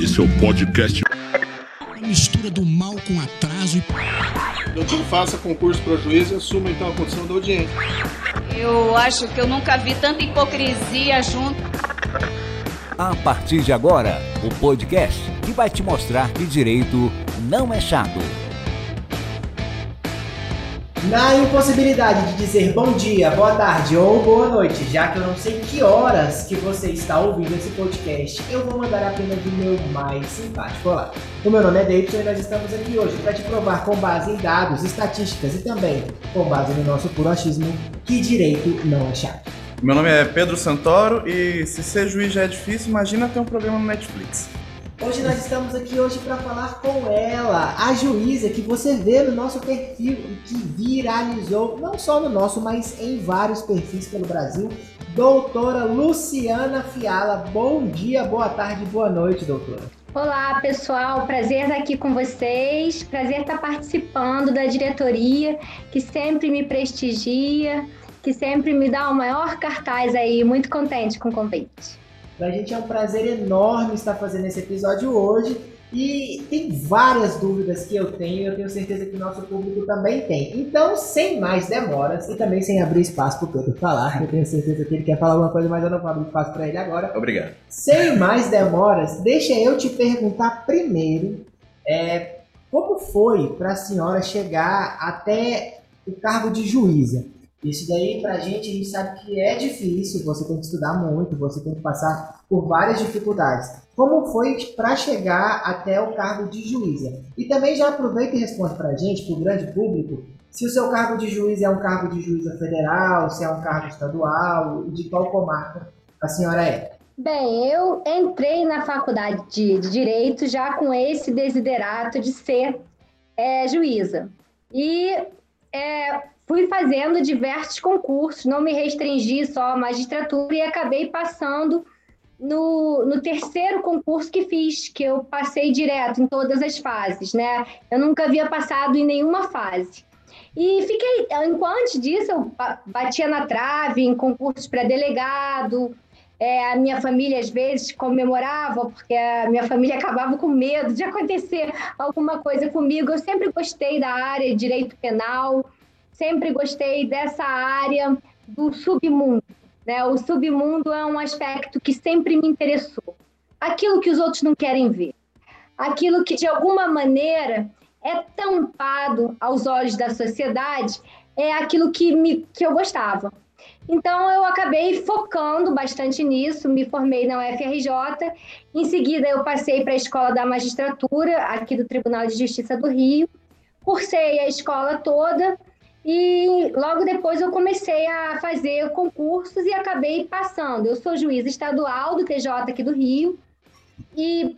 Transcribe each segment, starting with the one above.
Esse é o podcast. Mistura do mal com atraso e. Doutor, faça concurso para juiz e assuma então a condição da audiência. Eu acho que eu nunca vi tanta hipocrisia junto. A partir de agora, o podcast que vai te mostrar que direito não é chato. Na impossibilidade de dizer bom dia, boa tarde ou boa noite, já que eu não sei que horas que você está ouvindo esse podcast, eu vou mandar apenas o meu mais simpático olá. O meu nome é Davidson e nós estamos aqui hoje para te provar com base em dados, estatísticas e também com base no nosso puro achismo que direito não é chato. Meu nome é Pedro Santoro e se ser juiz já é difícil, imagina ter um programa no Netflix. Hoje nós estamos aqui hoje para falar com ela, a juíza que você vê no nosso perfil e que viralizou, não só no nosso, mas em vários perfis pelo Brasil. Doutora Luciana Fiala, bom dia, boa tarde, boa noite, doutora. Olá, pessoal. Prazer estar aqui com vocês. Prazer estar participando da diretoria, que sempre me prestigia, que sempre me dá o maior cartaz aí. Muito contente com o convite. Para a gente é um prazer enorme estar fazendo esse episódio hoje. E tem várias dúvidas que eu tenho e eu tenho certeza que o nosso público também tem. Então, sem mais demoras e também sem abrir espaço para o Pedro falar, eu tenho certeza que ele quer falar alguma coisa, mas eu não vou abrir espaço para ele agora. Obrigado. Sem mais demoras, deixa eu te perguntar primeiro é, como foi para a senhora chegar até o cargo de juíza? Isso daí, pra gente, a gente sabe que é difícil, você tem que estudar muito, você tem que passar por várias dificuldades. Como foi para chegar até o cargo de juíza? E também já aproveita e responde pra gente, pro grande público, se o seu cargo de juiz é um cargo de juíza federal, se é um cargo estadual, de qual comarca a senhora é. Bem, eu entrei na faculdade de, de Direito já com esse desiderato de ser é, juíza. E é, fui fazendo diversos concursos, não me restringi só à magistratura e acabei passando no, no, terceiro concurso que fiz, que eu passei direto em todas as fases, né? Eu nunca havia passado em nenhuma fase. E fiquei, enquanto disso, eu batia na trave em concursos para delegado. É, a minha família, às vezes, comemorava, porque a minha família acabava com medo de acontecer alguma coisa comigo. Eu sempre gostei da área de direito penal sempre gostei dessa área do submundo. Né? O submundo é um aspecto que sempre me interessou. Aquilo que os outros não querem ver. Aquilo que, de alguma maneira, é tampado aos olhos da sociedade, é aquilo que, me, que eu gostava. Então, eu acabei focando bastante nisso, me formei na UFRJ. Em seguida, eu passei para a Escola da Magistratura, aqui do Tribunal de Justiça do Rio. Cursei a escola toda e logo depois eu comecei a fazer concursos e acabei passando. Eu sou juíza estadual do TJ aqui do Rio. E,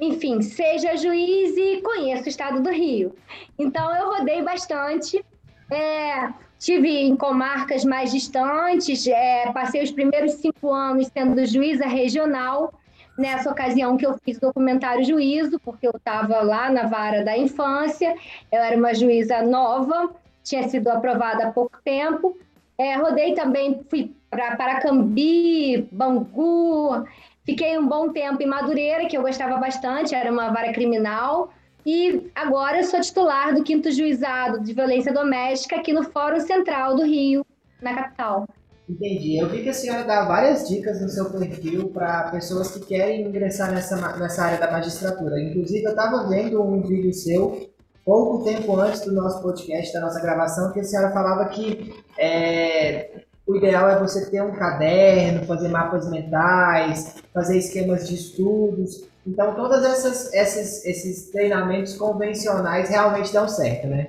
enfim, seja juiz e conheço o estado do Rio. Então eu rodei bastante. É, tive em comarcas mais distantes, é, passei os primeiros cinco anos sendo juíza regional. Nessa ocasião que eu fiz documentário Juízo, porque eu estava lá na vara da infância, eu era uma juíza nova, tinha sido aprovada há pouco tempo. É, rodei também, fui para Paracambi, Bangu, fiquei um bom tempo em Madureira, que eu gostava bastante, era uma vara criminal. E agora eu sou titular do quinto juizado de violência doméstica aqui no Fórum Central do Rio, na capital. Entendi. Eu vi que a senhora dá várias dicas no seu perfil para pessoas que querem ingressar nessa, nessa área da magistratura. Inclusive, eu estava vendo um vídeo seu pouco tempo antes do nosso podcast, da nossa gravação, que a senhora falava que é, o ideal é você ter um caderno, fazer mapas mentais, fazer esquemas de estudos. Então, todos esses, esses treinamentos convencionais realmente dão certo, né?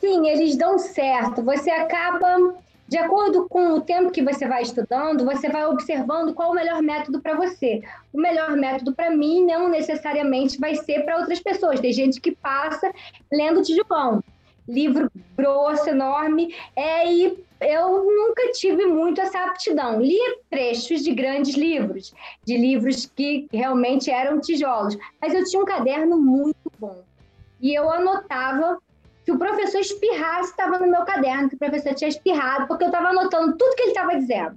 Sim, eles dão certo. Você acaba de acordo com o tempo que você vai estudando, você vai observando qual o melhor método para você. O melhor método para mim não necessariamente vai ser para outras pessoas. Tem gente que passa lendo Tijupão, livro grosso, enorme, é, e eu nunca tive muito essa aptidão. Lia trechos de grandes livros, de livros que realmente eram tijolos, mas eu tinha um caderno muito bom. E eu anotava que o professor espirrasse estava no meu caderno, que o professor tinha espirrado, porque eu estava anotando tudo que ele estava dizendo.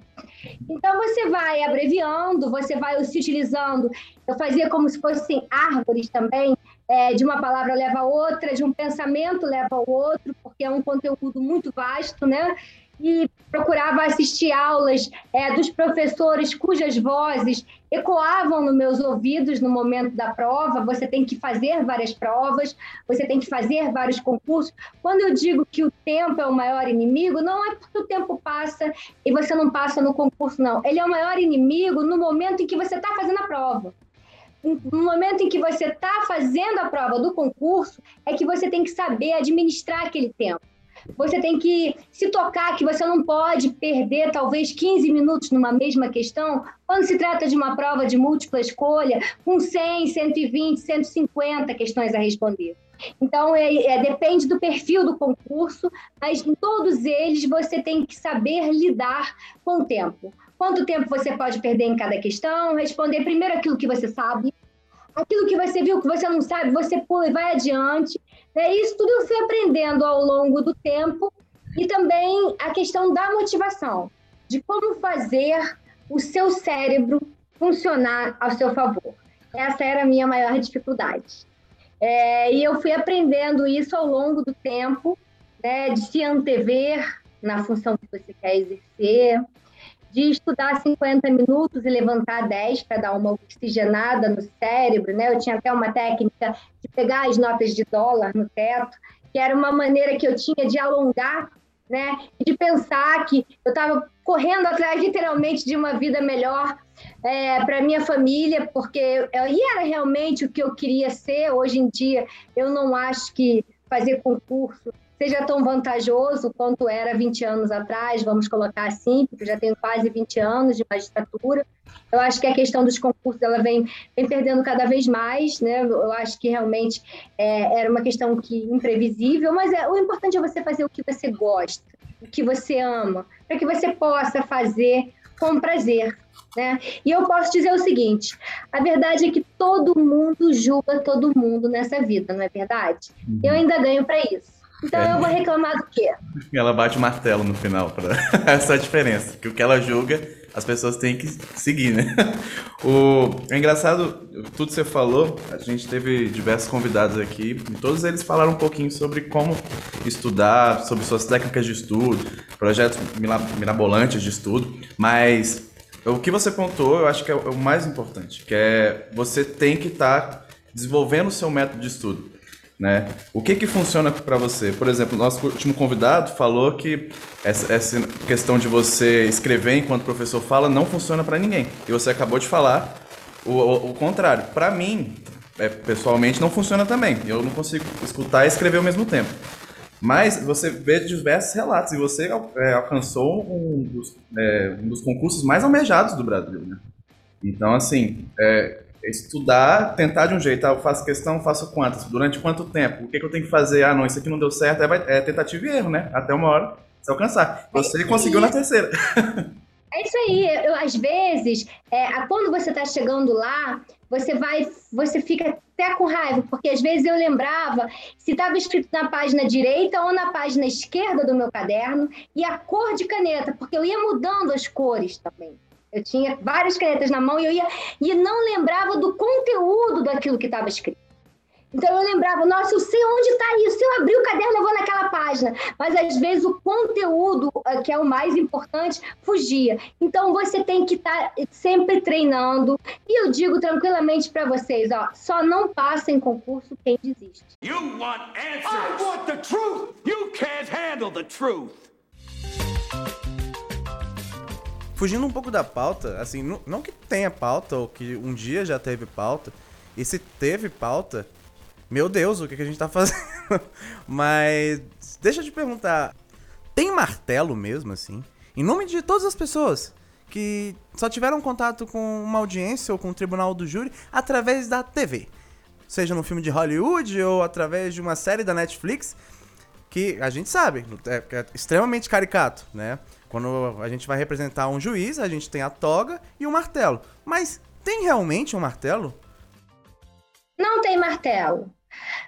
Então você vai abreviando, você vai se utilizando. Eu fazia como se fossem árvores também, é, de uma palavra leva a outra, de um pensamento leva ao outro, porque é um conteúdo muito vasto, né? e procurava assistir aulas é, dos professores cujas vozes ecoavam nos meus ouvidos no momento da prova. Você tem que fazer várias provas, você tem que fazer vários concursos. Quando eu digo que o tempo é o maior inimigo, não é porque o tempo passa e você não passa no concurso, não. Ele é o maior inimigo no momento em que você está fazendo a prova no momento em que você está fazendo a prova do concurso, é que você tem que saber administrar aquele tempo. Você tem que se tocar que você não pode perder talvez 15 minutos numa mesma questão, quando se trata de uma prova de múltipla escolha, com 100, 120, 150 questões a responder. Então, é, é, depende do perfil do concurso, mas em todos eles você tem que saber lidar com o tempo. Quanto tempo você pode perder em cada questão? Responder primeiro aquilo que você sabe, aquilo que você viu que você não sabe, você pula e vai adiante. É, isso tudo eu fui aprendendo ao longo do tempo e também a questão da motivação, de como fazer o seu cérebro funcionar ao seu favor. Essa era a minha maior dificuldade. É, e eu fui aprendendo isso ao longo do tempo, né, de se antever na função que você quer exercer, de estudar 50 minutos e levantar 10 para dar uma oxigenada no cérebro, né? Eu tinha até uma técnica de pegar as notas de dólar no teto, que era uma maneira que eu tinha de alongar, né? De pensar que eu estava correndo atrás literalmente de uma vida melhor é, para minha família, porque eu, e era realmente o que eu queria ser. Hoje em dia, eu não acho que fazer concurso seja tão vantajoso quanto era 20 anos atrás, vamos colocar assim, porque já tenho quase 20 anos de magistratura. Eu acho que a questão dos concursos ela vem, vem perdendo cada vez mais, né? Eu acho que realmente é, era uma questão que imprevisível, mas é, o importante é você fazer o que você gosta, o que você ama, para que você possa fazer com prazer. Né? E eu posso dizer o seguinte: a verdade é que todo mundo julga todo mundo nessa vida, não é verdade? Uhum. Eu ainda ganho para isso. Então é. eu vou reclamar do quê? Ela bate o martelo no final, para essa é a diferença. Que o que ela julga, as pessoas têm que seguir, né? O é engraçado, tudo que você falou, a gente teve diversos convidados aqui, e todos eles falaram um pouquinho sobre como estudar, sobre suas técnicas de estudo, projetos mirabolantes de estudo, mas o que você pontuou, eu acho que é o mais importante, que é você tem que estar tá desenvolvendo o seu método de estudo. Né? O que que funciona para você? Por exemplo, nosso último convidado falou que essa, essa questão de você escrever enquanto o professor fala não funciona para ninguém. E você acabou de falar o, o, o contrário. Para mim, é, pessoalmente, não funciona também. Eu não consigo escutar e escrever ao mesmo tempo. Mas você vê diversos relatos e você é, alcançou um dos, é, um dos, concursos mais almejados do Brasil. Né? Então, assim, é, estudar, tentar de um jeito, ah, eu faço questão, faço quantas, durante quanto tempo, o que, que eu tenho que fazer, ah, não, isso aqui não deu certo, é, é tentativa e erro, né? Até uma hora você alcançar. Você é conseguiu na terceira. É isso aí. Eu, às vezes, é, quando você está chegando lá, você vai, você fica até com raiva, porque às vezes eu lembrava se estava escrito na página direita ou na página esquerda do meu caderno e a cor de caneta, porque eu ia mudando as cores também. Eu tinha várias canetas na mão e eu ia e não lembrava do conteúdo daquilo que estava escrito. Então eu lembrava, nossa, eu sei onde está isso. Se eu abrir o caderno, eu vou naquela página. Mas às vezes o conteúdo, eh, que é o mais importante, fugia. Então você tem que estar tá sempre treinando. E eu digo tranquilamente para vocês, ó, só não passa em concurso quem desiste. You want answers. I want the truth. You can't handle the truth. Fugindo um pouco da pauta, assim, não, não que tenha pauta ou que um dia já teve pauta, e se teve pauta, meu Deus, o que, que a gente tá fazendo? Mas deixa eu te perguntar, tem martelo mesmo, assim? Em nome de todas as pessoas que só tiveram contato com uma audiência ou com o tribunal do júri através da TV. Seja no filme de Hollywood ou através de uma série da Netflix, que a gente sabe, é, é extremamente caricato, né? Quando a gente vai representar um juiz, a gente tem a toga e o martelo. Mas tem realmente um martelo? Não tem martelo.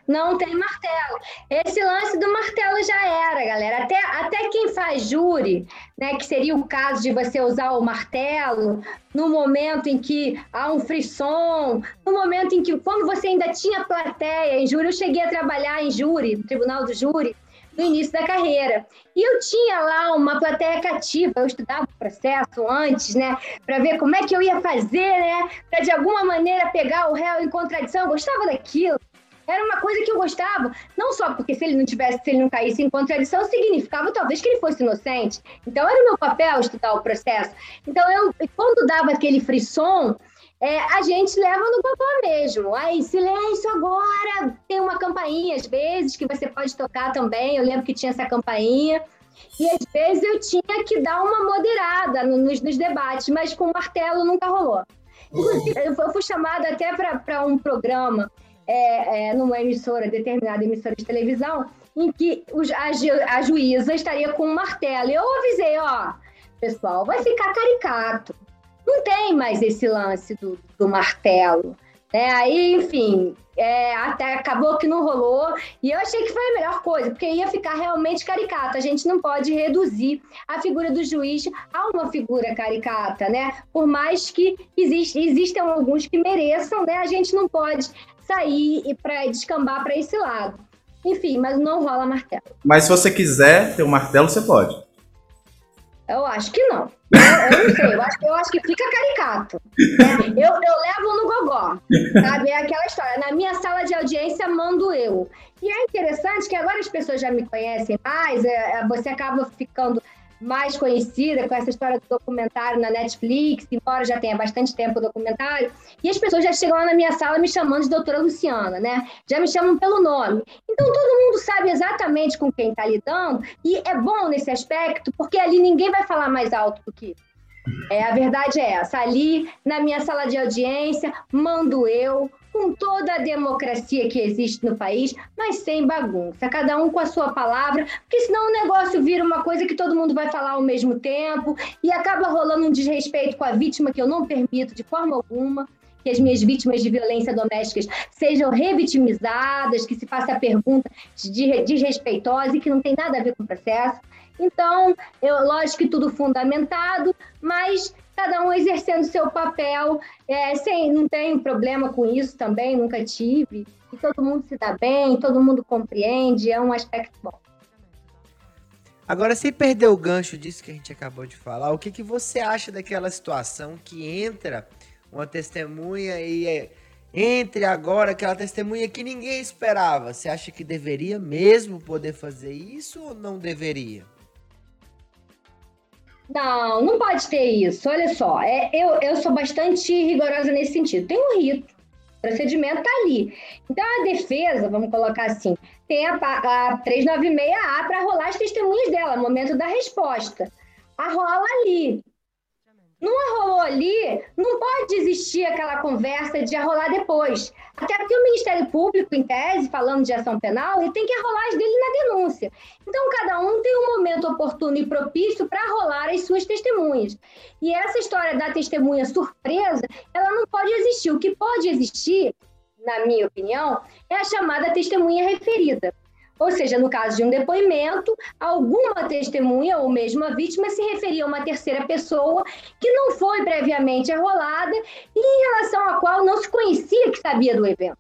não tem martelo. Esse lance do martelo já era, galera. Até, até quem faz júri, né, que seria o caso de você usar o martelo no momento em que há um frisson, no momento em que, quando você ainda tinha plateia em júri, eu cheguei a trabalhar em júri, no tribunal do júri, no início da carreira. E eu tinha lá uma plateia cativa, eu estudava o processo antes, né, para ver como é que eu ia fazer, né, para de alguma maneira pegar o réu em contradição, eu gostava daquilo. Era uma coisa que eu gostava, não só porque se ele não tivesse, se ele não caísse em contradição, significava talvez que ele fosse inocente. Então era o meu papel estudar o processo. Então eu, quando dava aquele frisson, é, a gente leva no papel mesmo. Aí, silêncio agora! Tem uma campainha, às vezes, que você pode tocar também. Eu lembro que tinha essa campainha. E às vezes eu tinha que dar uma moderada nos, nos debates, mas com martelo nunca rolou. Inclusive, eu fui chamada até para um programa é, é, numa emissora, determinada emissora de televisão, em que os, a, a juíza estaria com um martelo. E eu avisei, ó, pessoal, vai ficar caricato. Não tem mais esse lance do, do martelo. Né? Aí, enfim, é, até acabou que não rolou. E eu achei que foi a melhor coisa, porque ia ficar realmente caricato. A gente não pode reduzir a figura do juiz a uma figura caricata, né? Por mais que existe, existam alguns que mereçam, né? A gente não pode sair e para descambar para esse lado. Enfim, mas não rola martelo. Mas se você quiser ter um martelo, você pode. Eu acho que não. Eu, eu não sei, eu acho, eu acho que fica caricato. Né? Eu, eu levo no gogó. Sabe? É aquela história. Na minha sala de audiência, mando eu. E é interessante que agora as pessoas já me conhecem mais, é, é você acaba ficando mais conhecida com essa história do documentário na Netflix, embora já tenha bastante tempo o documentário, e as pessoas já chegam lá na minha sala me chamando de doutora Luciana, né? Já me chamam pelo nome. Então todo mundo sabe exatamente com quem está lidando, e é bom nesse aspecto, porque ali ninguém vai falar mais alto do que é, a verdade é essa. Ali, na minha sala de audiência, mando eu, com toda a democracia que existe no país, mas sem bagunça, cada um com a sua palavra, porque senão o negócio vira uma coisa que todo mundo vai falar ao mesmo tempo e acaba rolando um desrespeito com a vítima que eu não permito de forma alguma que as minhas vítimas de violência doméstica sejam revitimizadas, que se faça a pergunta desrespeitosa e que não tem nada a ver com o processo. Então, eu, lógico que tudo fundamentado, mas cada um exercendo seu papel, é, sem, não tenho problema com isso também, nunca tive. E todo mundo se dá bem, todo mundo compreende, é um aspecto bom. Agora, sem perder o gancho disso que a gente acabou de falar, o que, que você acha daquela situação que entra uma testemunha e é, entre agora aquela testemunha que ninguém esperava? Você acha que deveria mesmo poder fazer isso ou não deveria? Não, não pode ter isso. Olha só, é, eu, eu sou bastante rigorosa nesse sentido. Tem um rito, o procedimento está ali. Então, a defesa, vamos colocar assim, tem a, a 396A para rolar as testemunhas dela, momento da resposta. A rola ali. Não arrolou ali, não pode existir aquela conversa de arrolar depois. Até porque o Ministério Público, em tese, falando de ação penal, ele tem que arrolar as dele na denúncia. Então, cada um tem um momento oportuno e propício para arrolar as suas testemunhas. E essa história da testemunha surpresa, ela não pode existir. O que pode existir, na minha opinião, é a chamada testemunha referida. Ou seja, no caso de um depoimento, alguma testemunha ou mesmo a vítima se referia a uma terceira pessoa que não foi previamente arrolada e em relação à qual não se conhecia que sabia do evento.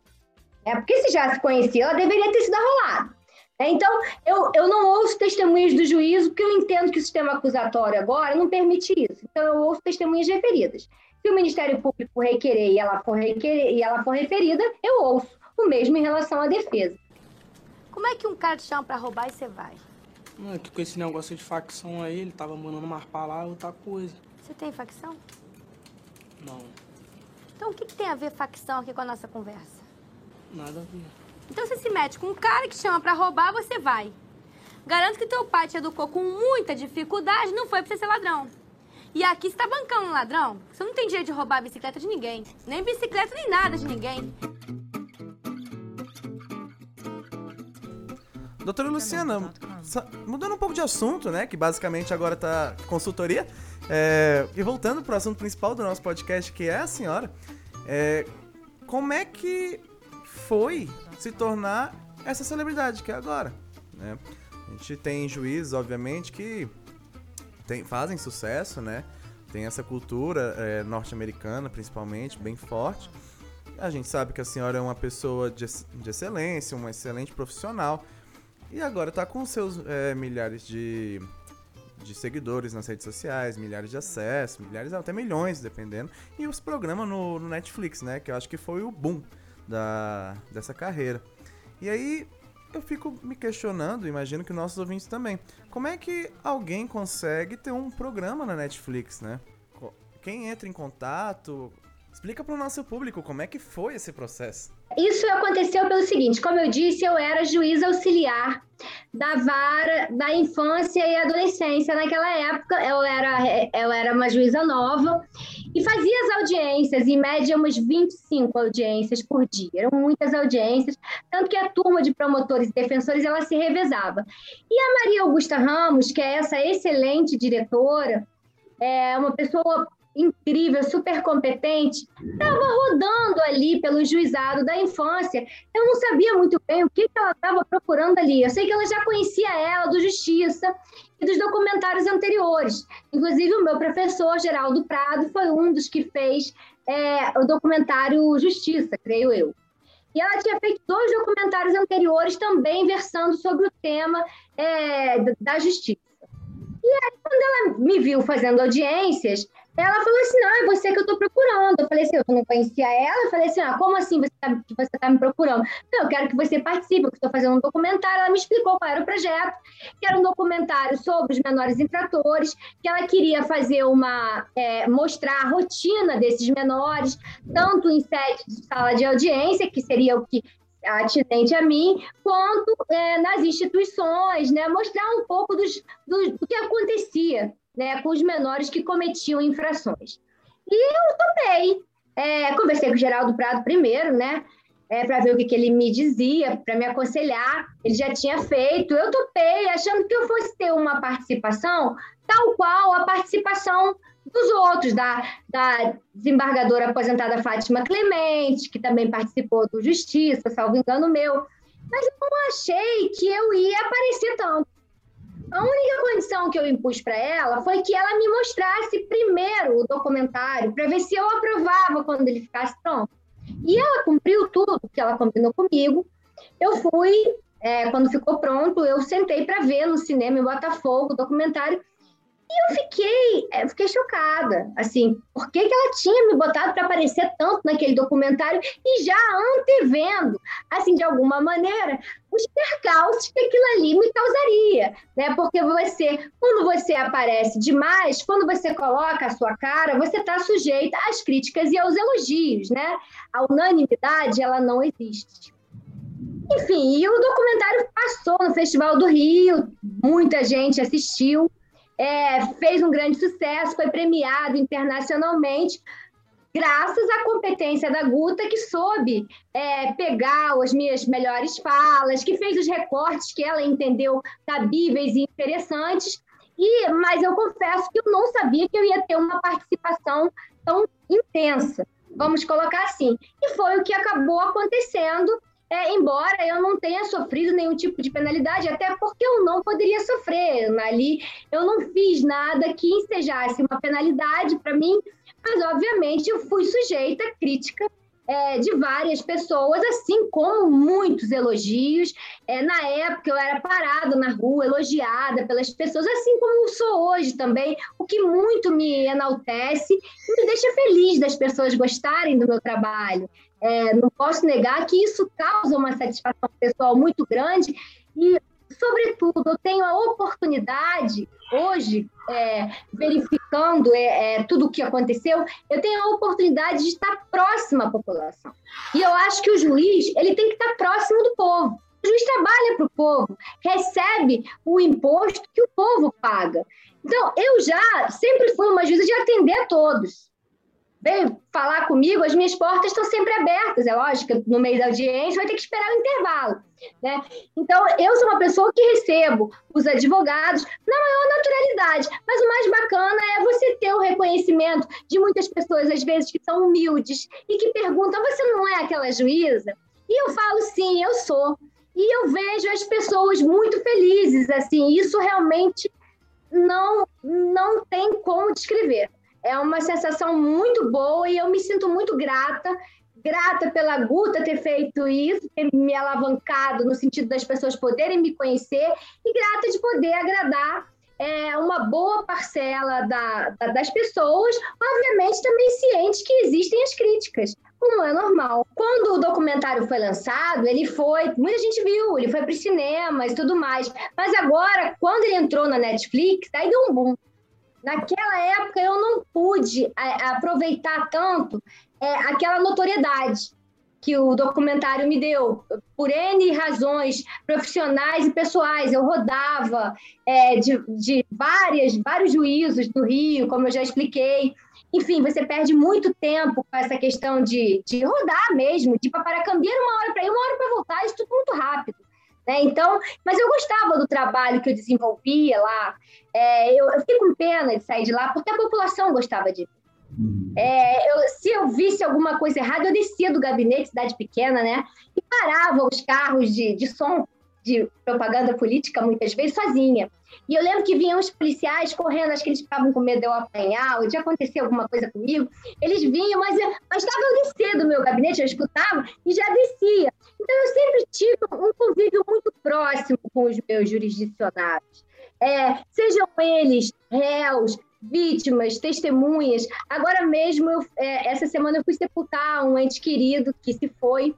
É, porque se já se conhecia, ela deveria ter sido arrolada. É, então, eu, eu não ouço testemunhas do juízo, porque eu entendo que o sistema acusatório agora não permite isso. Então, eu ouço testemunhas referidas. Se o Ministério Público requerer e ela for, requerer, e ela for referida, eu ouço. O mesmo em relação à defesa. Como é que um cara te chama pra roubar e você vai? Não, é que com esse negócio de facção aí, ele tava mandando umas palavras, outra coisa. Você tem facção? Não. Então o que, que tem a ver facção aqui com a nossa conversa? Nada a ver. Então você se mete com um cara que chama pra roubar, você vai. Garanto que teu pai te educou com muita dificuldade, não foi pra você ser ladrão. E aqui você tá bancando um ladrão? Você não tem direito de roubar a bicicleta de ninguém. Nem bicicleta, nem nada de ninguém. Doutora Luciana, mudando um pouco de assunto, né? Que basicamente agora tá consultoria. É, e voltando pro assunto principal do nosso podcast, que é a senhora. É, como é que foi se tornar essa celebridade que é agora, né? A gente tem juízes, obviamente, que tem, fazem sucesso, né? Tem essa cultura é, norte-americana, principalmente, bem forte. A gente sabe que a senhora é uma pessoa de, de excelência, uma excelente profissional. E agora está com seus é, milhares de, de seguidores nas redes sociais, milhares de acessos, milhares, até milhões, dependendo. E os programas no, no Netflix, né? Que eu acho que foi o boom da, dessa carreira. E aí eu fico me questionando, imagino que nossos ouvintes também. Como é que alguém consegue ter um programa na Netflix, né? Quem entra em contato? Explica para o nosso público como é que foi esse processo. Isso aconteceu pelo seguinte, como eu disse, eu era juiz auxiliar da vara da infância e adolescência naquela época. Eu era, eu era uma juíza nova e fazia as audiências, em média umas 25 audiências por dia. Eram muitas audiências, tanto que a turma de promotores e defensores ela se revezava. E a Maria Augusta Ramos, que é essa excelente diretora, é uma pessoa incrível, super competente, estava rodando ali pelo juizado da infância. Eu não sabia muito bem o que, que ela estava procurando ali. Eu sei que ela já conhecia ela do Justiça e dos documentários anteriores. Inclusive, o meu professor, Geraldo Prado, foi um dos que fez é, o documentário Justiça, creio eu. E ela tinha feito dois documentários anteriores também versando sobre o tema é, da justiça. E aí, quando ela me viu fazendo audiências, ela falou assim: não, é você que eu estou procurando. Eu falei assim: eu não conhecia ela. Eu falei assim: ah, como assim você tá, você está me procurando? Não, eu quero que você participe, eu estou fazendo um documentário. Ela me explicou qual era o projeto, que era um documentário sobre os menores infratores, que ela queria fazer uma. É, mostrar a rotina desses menores, tanto em sede de sala de audiência, que seria o que atinente a mim, quanto é, nas instituições, né? Mostrar um pouco dos, do, do que acontecia né, com os menores que cometiam infrações. E eu topei. É, conversei com o Geraldo Prado primeiro, né? É, para ver o que, que ele me dizia, para me aconselhar. Ele já tinha feito. Eu topei, achando que eu fosse ter uma participação tal qual a participação dos outros, da, da desembargadora aposentada Fátima Clemente, que também participou do Justiça, salvo engano meu. Mas eu não achei que eu ia aparecer tanto. A única condição que eu impus para ela foi que ela me mostrasse primeiro o documentário, para ver se eu aprovava quando ele ficasse pronto. E ela cumpriu tudo que ela combinou comigo. Eu fui, é, quando ficou pronto, eu sentei para ver no cinema em Botafogo o documentário e eu fiquei, eu fiquei chocada, assim, por que, que ela tinha me botado para aparecer tanto naquele documentário e já antevendo, assim, de alguma maneira, os percalços que aquilo ali me causaria, né? Porque você, quando você aparece demais, quando você coloca a sua cara, você está sujeita às críticas e aos elogios, né? A unanimidade, ela não existe. Enfim, e o documentário passou no Festival do Rio, muita gente assistiu, é, fez um grande sucesso, foi premiado internacionalmente, graças à competência da Guta, que soube é, pegar as minhas melhores falas, que fez os recortes que ela entendeu cabíveis e interessantes. E, mas eu confesso que eu não sabia que eu ia ter uma participação tão intensa, vamos colocar assim. E foi o que acabou acontecendo é, embora eu não tenha sofrido nenhum tipo de penalidade, até porque eu não poderia sofrer. Ali eu não fiz nada que ensejasse uma penalidade para mim, mas obviamente eu fui sujeita a crítica é, de várias pessoas, assim como muitos elogios. É, na época eu era parada na rua, elogiada pelas pessoas, assim como sou hoje também, o que muito me enaltece e me deixa feliz das pessoas gostarem do meu trabalho. É, não posso negar que isso causa uma satisfação pessoal muito grande e, sobretudo, eu tenho a oportunidade hoje, é, verificando é, é, tudo o que aconteceu, eu tenho a oportunidade de estar próxima à população. E eu acho que o juiz ele tem que estar próximo do povo. O juiz trabalha para o povo, recebe o imposto que o povo paga. Então, eu já sempre fui uma juíza de atender a todos veio falar comigo, as minhas portas estão sempre abertas. É lógico, no meio da audiência vai ter que esperar o intervalo. Né? Então, eu sou uma pessoa que recebo os advogados na maior naturalidade, mas o mais bacana é você ter o reconhecimento de muitas pessoas, às vezes, que são humildes e que perguntam: você não é aquela juíza? E eu falo, sim, eu sou. E eu vejo as pessoas muito felizes, assim, isso realmente não, não tem como descrever. É uma sensação muito boa e eu me sinto muito grata grata pela Guta ter feito isso, ter me alavancado no sentido das pessoas poderem me conhecer e grata de poder agradar é, uma boa parcela da, da, das pessoas, obviamente também ciente que existem as críticas, como é normal. Quando o documentário foi lançado, ele foi, muita gente viu, ele foi para os cinemas e tudo mais, mas agora, quando ele entrou na Netflix, aí deu um boom. Naquela época eu não pude é, aproveitar tanto é, aquela notoriedade que o documentário me deu, por N razões profissionais e pessoais. Eu rodava é, de, de várias, vários juízos do Rio, como eu já expliquei. Enfim, você perde muito tempo com essa questão de, de rodar mesmo, de para cambiar uma hora para ir, uma hora para voltar, isso tudo muito rápido. Né? Então, mas eu gostava do trabalho que eu desenvolvia lá. É, eu, eu fiquei com pena de sair de lá, porque a população gostava de mim. Uhum. É, eu, se eu visse alguma coisa errada, eu descia do gabinete, cidade pequena, né? E parava os carros de, de som de propaganda política, muitas vezes, sozinha. E eu lembro que vinham os policiais correndo, acho que eles ficavam com medo de eu apanhar, ou de acontecer alguma coisa comigo. Eles vinham, mas, estava eu descer do meu gabinete, eu escutava e já descia. Então, eu sempre tive um convívio muito próximo com os meus jurisdicionados. É, sejam eles réus, vítimas, testemunhas. Agora mesmo, eu, é, essa semana eu fui sepultar um ente querido que se foi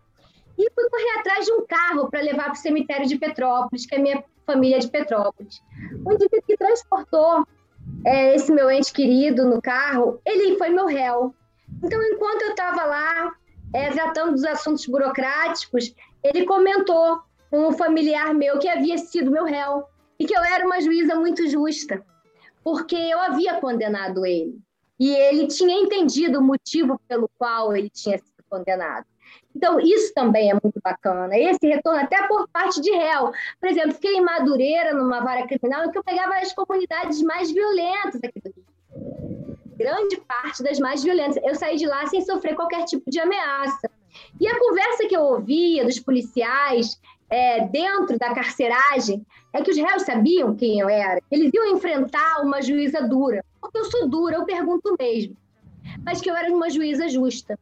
e fui correr atrás de um carro para levar para o cemitério de Petrópolis, que é minha família de Petrópolis. O indivíduo que transportou é, esse meu ente querido no carro, ele foi meu réu. Então, enquanto eu estava lá é, tratando dos assuntos burocráticos, ele comentou com um familiar meu que havia sido meu réu e que eu era uma juíza muito justa porque eu havia condenado ele. E ele tinha entendido o motivo pelo qual ele tinha sido condenado. Então, isso também é muito bacana. Esse retorno, até por parte de réu. Por exemplo, fiquei em Madureira, numa vara criminal, que eu pegava as comunidades mais violentas aqui do Rio. Grande parte das mais violentas. Eu saí de lá sem sofrer qualquer tipo de ameaça. E a conversa que eu ouvia dos policiais é, dentro da carceragem é que os réus sabiam quem eu era. Eles iam enfrentar uma juíza dura. Porque eu sou dura, eu pergunto mesmo. Mas que eu era uma juíza justa.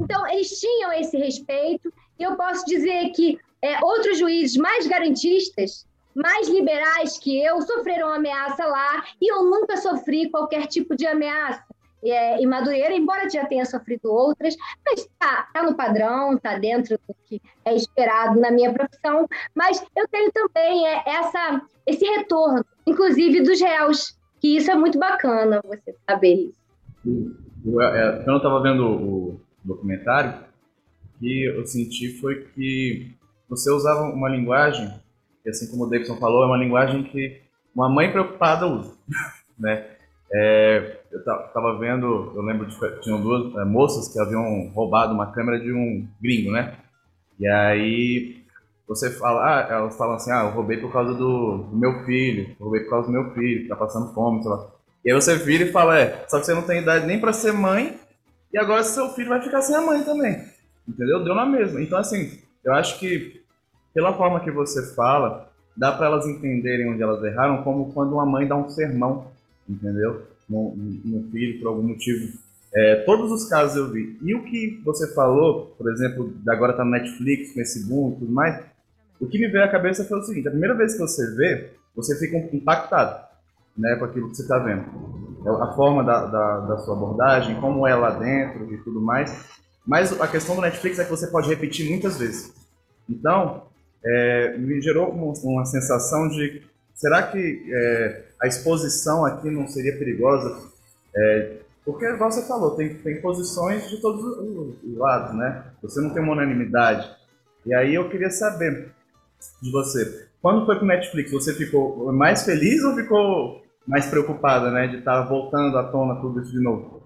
Então, eles tinham esse respeito. E eu posso dizer que é, outros juízes mais garantistas, mais liberais que eu, sofreram ameaça lá. E eu nunca sofri qualquer tipo de ameaça é, em Madureira, embora já tenha sofrido outras, mas está tá no padrão, está dentro do que é esperado na minha profissão. Mas eu tenho também é, essa, esse retorno, inclusive dos réus, que isso é muito bacana você saber isso. É, quando eu estava vendo o documentário, que eu senti foi que você usava uma linguagem, que assim como o Davidson falou, é uma linguagem que uma mãe preocupada usa, né? É, eu tava vendo, eu lembro de tinham duas é, moças que haviam roubado uma câmera de um gringo, né? E aí você fala, ah, elas falam assim, ah, eu roubei por causa do, do meu filho, roubei por causa do meu filho, que tá passando fome, sei lá. E aí você vira e fala, é, só que você não tem idade nem para ser mãe, e agora seu filho vai ficar sem a mãe também. Entendeu? Deu na mesma. Então, assim, eu acho que pela forma que você fala, dá para elas entenderem onde elas erraram, como quando uma mãe dá um sermão entendeu? No, no filho, por algum motivo. É, todos os casos eu vi. E o que você falou, por exemplo, agora tá no Netflix, com esse boom e tudo mais, o que me veio à cabeça foi o seguinte: a primeira vez que você vê, você fica impactado né, com aquilo que você está vendo. É a forma da, da, da, sua abordagem, como é lá dentro e tudo mais. Mas a questão do Netflix é que você pode repetir muitas vezes. Então, é, me gerou uma, uma sensação de será que é, a exposição aqui não seria perigosa? É, porque, igual você falou, tem, tem posições de todos os lados, né? Você não tem uma unanimidade. E aí eu queria saber de você, quando foi pro Netflix, você ficou mais feliz ou ficou mais preocupada, né, de estar tá voltando à tona tudo isso de novo?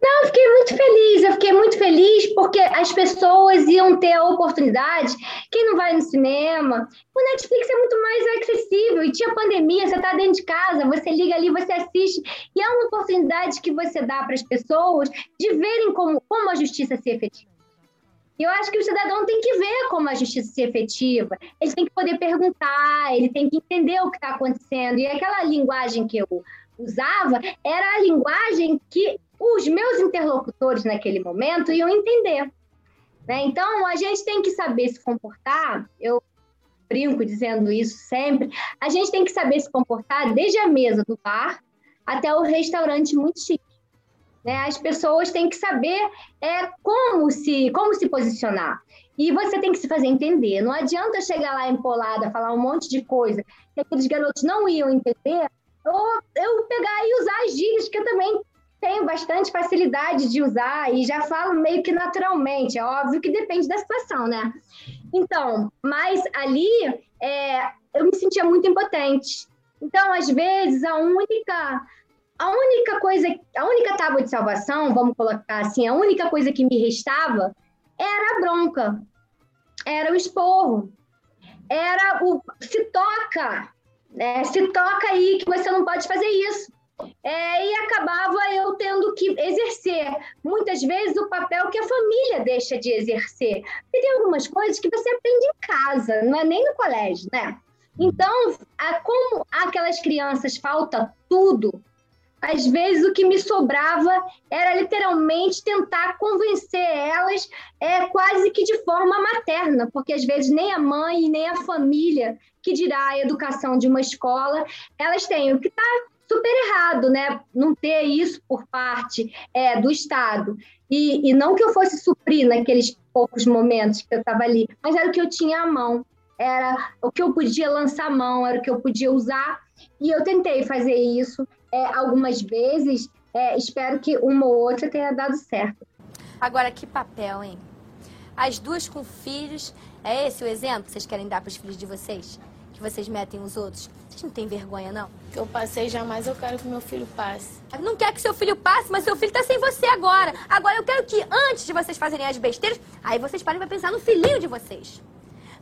Não, eu fiquei muito feliz, eu fiquei muito feliz porque as pessoas iam ter a oportunidade. Quem não vai no cinema? O Netflix é muito mais acessível e tinha pandemia, você está dentro de casa, você liga ali, você assiste. E é uma oportunidade que você dá para as pessoas de verem como, como a justiça se efetiva. E eu acho que o cidadão tem que ver como a justiça se efetiva. Ele tem que poder perguntar, ele tem que entender o que está acontecendo. E aquela linguagem que eu usava era a linguagem que os meus interlocutores naquele momento iam entender. Né? Então, a gente tem que saber se comportar. Eu brinco dizendo isso sempre. A gente tem que saber se comportar desde a mesa do bar até o restaurante muito chique. Né? As pessoas têm que saber é, como, se, como se posicionar. E você tem que se fazer entender. Não adianta chegar lá empolada, falar um monte de coisa que aqueles garotos não iam entender, ou eu pegar e usar as gírias que eu também tenho bastante facilidade de usar e já falo meio que naturalmente. É óbvio que depende da situação, né? Então, mas ali é, eu me sentia muito impotente. Então, às vezes, a única a única coisa, a única tábua de salvação, vamos colocar assim, a única coisa que me restava era a bronca, era o esporro, era o se toca, né? se toca aí que você não pode fazer isso. É, e acabava eu tendo que exercer, muitas vezes, o papel que a família deixa de exercer. Porque tem algumas coisas que você aprende em casa, não é nem no colégio, né? Então, a, como aquelas crianças falta tudo, às vezes o que me sobrava era literalmente tentar convencer elas é, quase que de forma materna, porque às vezes nem a mãe nem a família, que dirá a educação de uma escola, elas têm o que está super errado, né? Não ter isso por parte é, do Estado. E, e não que eu fosse suprir naqueles poucos momentos que eu estava ali, mas era o que eu tinha à mão, era o que eu podia lançar mão, era o que eu podia usar. E eu tentei fazer isso é, algumas vezes. É, espero que uma ou outra tenha dado certo. Agora, que papel, hein? As duas com filhos. É esse o exemplo que vocês querem dar para os filhos de vocês? Que vocês metem os outros? Vocês não têm vergonha, não? Que eu passei, jamais eu quero que meu filho passe. Não quer que seu filho passe, mas seu filho tá sem você agora. Agora eu quero que antes de vocês fazerem as besteiras, aí vocês parem pra pensar no filhinho de vocês.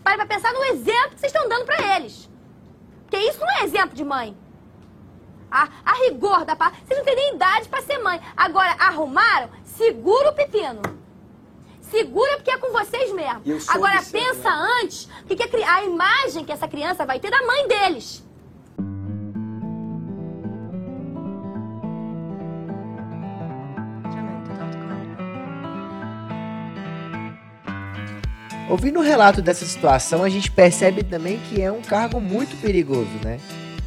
Parem pra pensar no exemplo que vocês estão dando para eles. Porque isso não é exemplo de mãe. A, a rigor da palavra. Vocês não têm nem idade para ser mãe. Agora, arrumaram? Segura o pepino. Segura porque é com vocês mesmo. Agora, pensa né? antes que, que a, a imagem que essa criança vai ter da mãe deles. Ouvindo o relato dessa situação, a gente percebe também que é um cargo muito perigoso, né?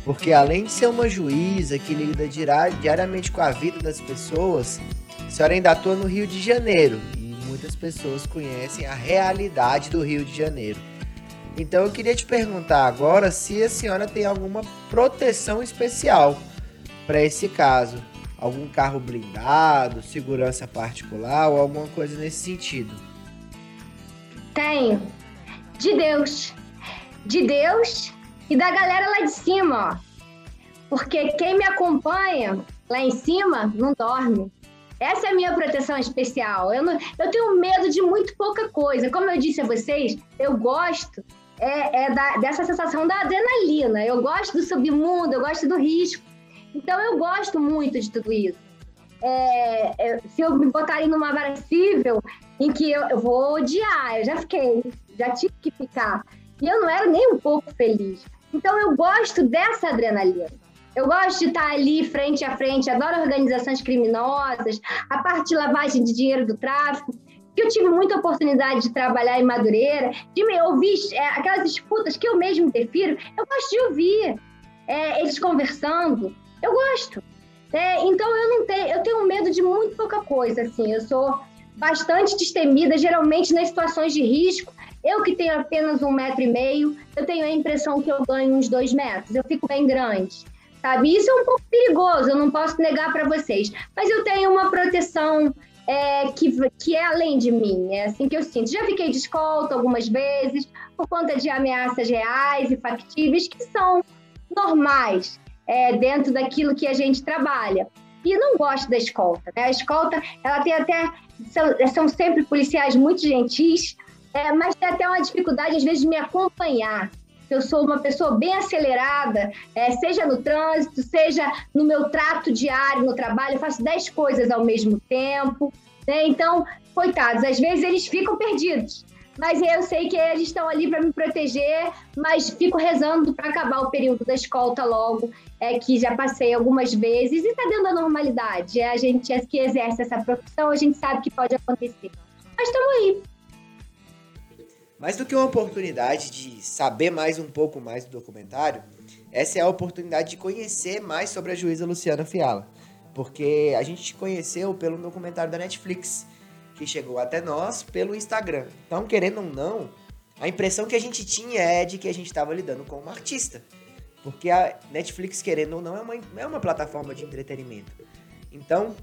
Porque além de ser uma juíza que lida diariamente com a vida das pessoas, a senhora ainda atua no Rio de Janeiro e muitas pessoas conhecem a realidade do Rio de Janeiro. Então eu queria te perguntar agora se a senhora tem alguma proteção especial para esse caso. Algum carro blindado, segurança particular ou alguma coisa nesse sentido? Tenho. De Deus. De Deus e da galera lá de cima, ó. Porque quem me acompanha lá em cima não dorme. Essa é a minha proteção especial. Eu, não, eu tenho medo de muito pouca coisa. Como eu disse a vocês, eu gosto é, é da, dessa sensação da adrenalina. Eu gosto do submundo, eu gosto do risco. Então eu gosto muito de tudo isso. É, é, se eu me botarem numa vara civil em que eu, eu vou odiar, eu já fiquei, já tive que ficar. E eu não era nem um pouco feliz. Então eu gosto dessa adrenalina. Eu gosto de estar ali frente a frente, adoro organizações criminosas, a parte de lavagem de dinheiro do tráfico. Que eu tive muita oportunidade de trabalhar em Madureira, de me ouvir é, aquelas disputas que eu mesmo defiro. Eu gosto de ouvir é, eles conversando. Eu gosto. É, então eu não tenho, eu tenho medo de muito pouca coisa. Assim, eu sou bastante destemida, geralmente nas situações de risco. Eu que tenho apenas um metro e meio, eu tenho a impressão que eu ganho uns dois metros, eu fico bem grande, sabe? Isso é um pouco perigoso, eu não posso negar para vocês, mas eu tenho uma proteção é, que, que é além de mim, é assim que eu sinto. Já fiquei de escolta algumas vezes, por conta de ameaças reais e factíveis, que são normais é, dentro daquilo que a gente trabalha. E não gosto da escolta, né? A escolta, ela tem até, são, são sempre policiais muito gentis, é, mas tem até uma dificuldade, às vezes, de me acompanhar. Eu sou uma pessoa bem acelerada, é, seja no trânsito, seja no meu trato diário, no trabalho, eu faço dez coisas ao mesmo tempo. Né? Então, coitados, às vezes eles ficam perdidos. Mas eu sei que eles estão ali para me proteger, mas fico rezando para acabar o período da escolta logo, é que já passei algumas vezes e está dentro da normalidade. É a gente que exerce essa profissão, a gente sabe que pode acontecer. Mas estamos aí. Mais do que uma oportunidade de saber mais um pouco mais do documentário, essa é a oportunidade de conhecer mais sobre a juíza Luciana Fiala. Porque a gente conheceu pelo documentário da Netflix, que chegou até nós pelo Instagram. Então, querendo ou não, a impressão que a gente tinha é de que a gente estava lidando com uma artista. Porque a Netflix, querendo ou não, é uma, é uma plataforma de entretenimento. Então,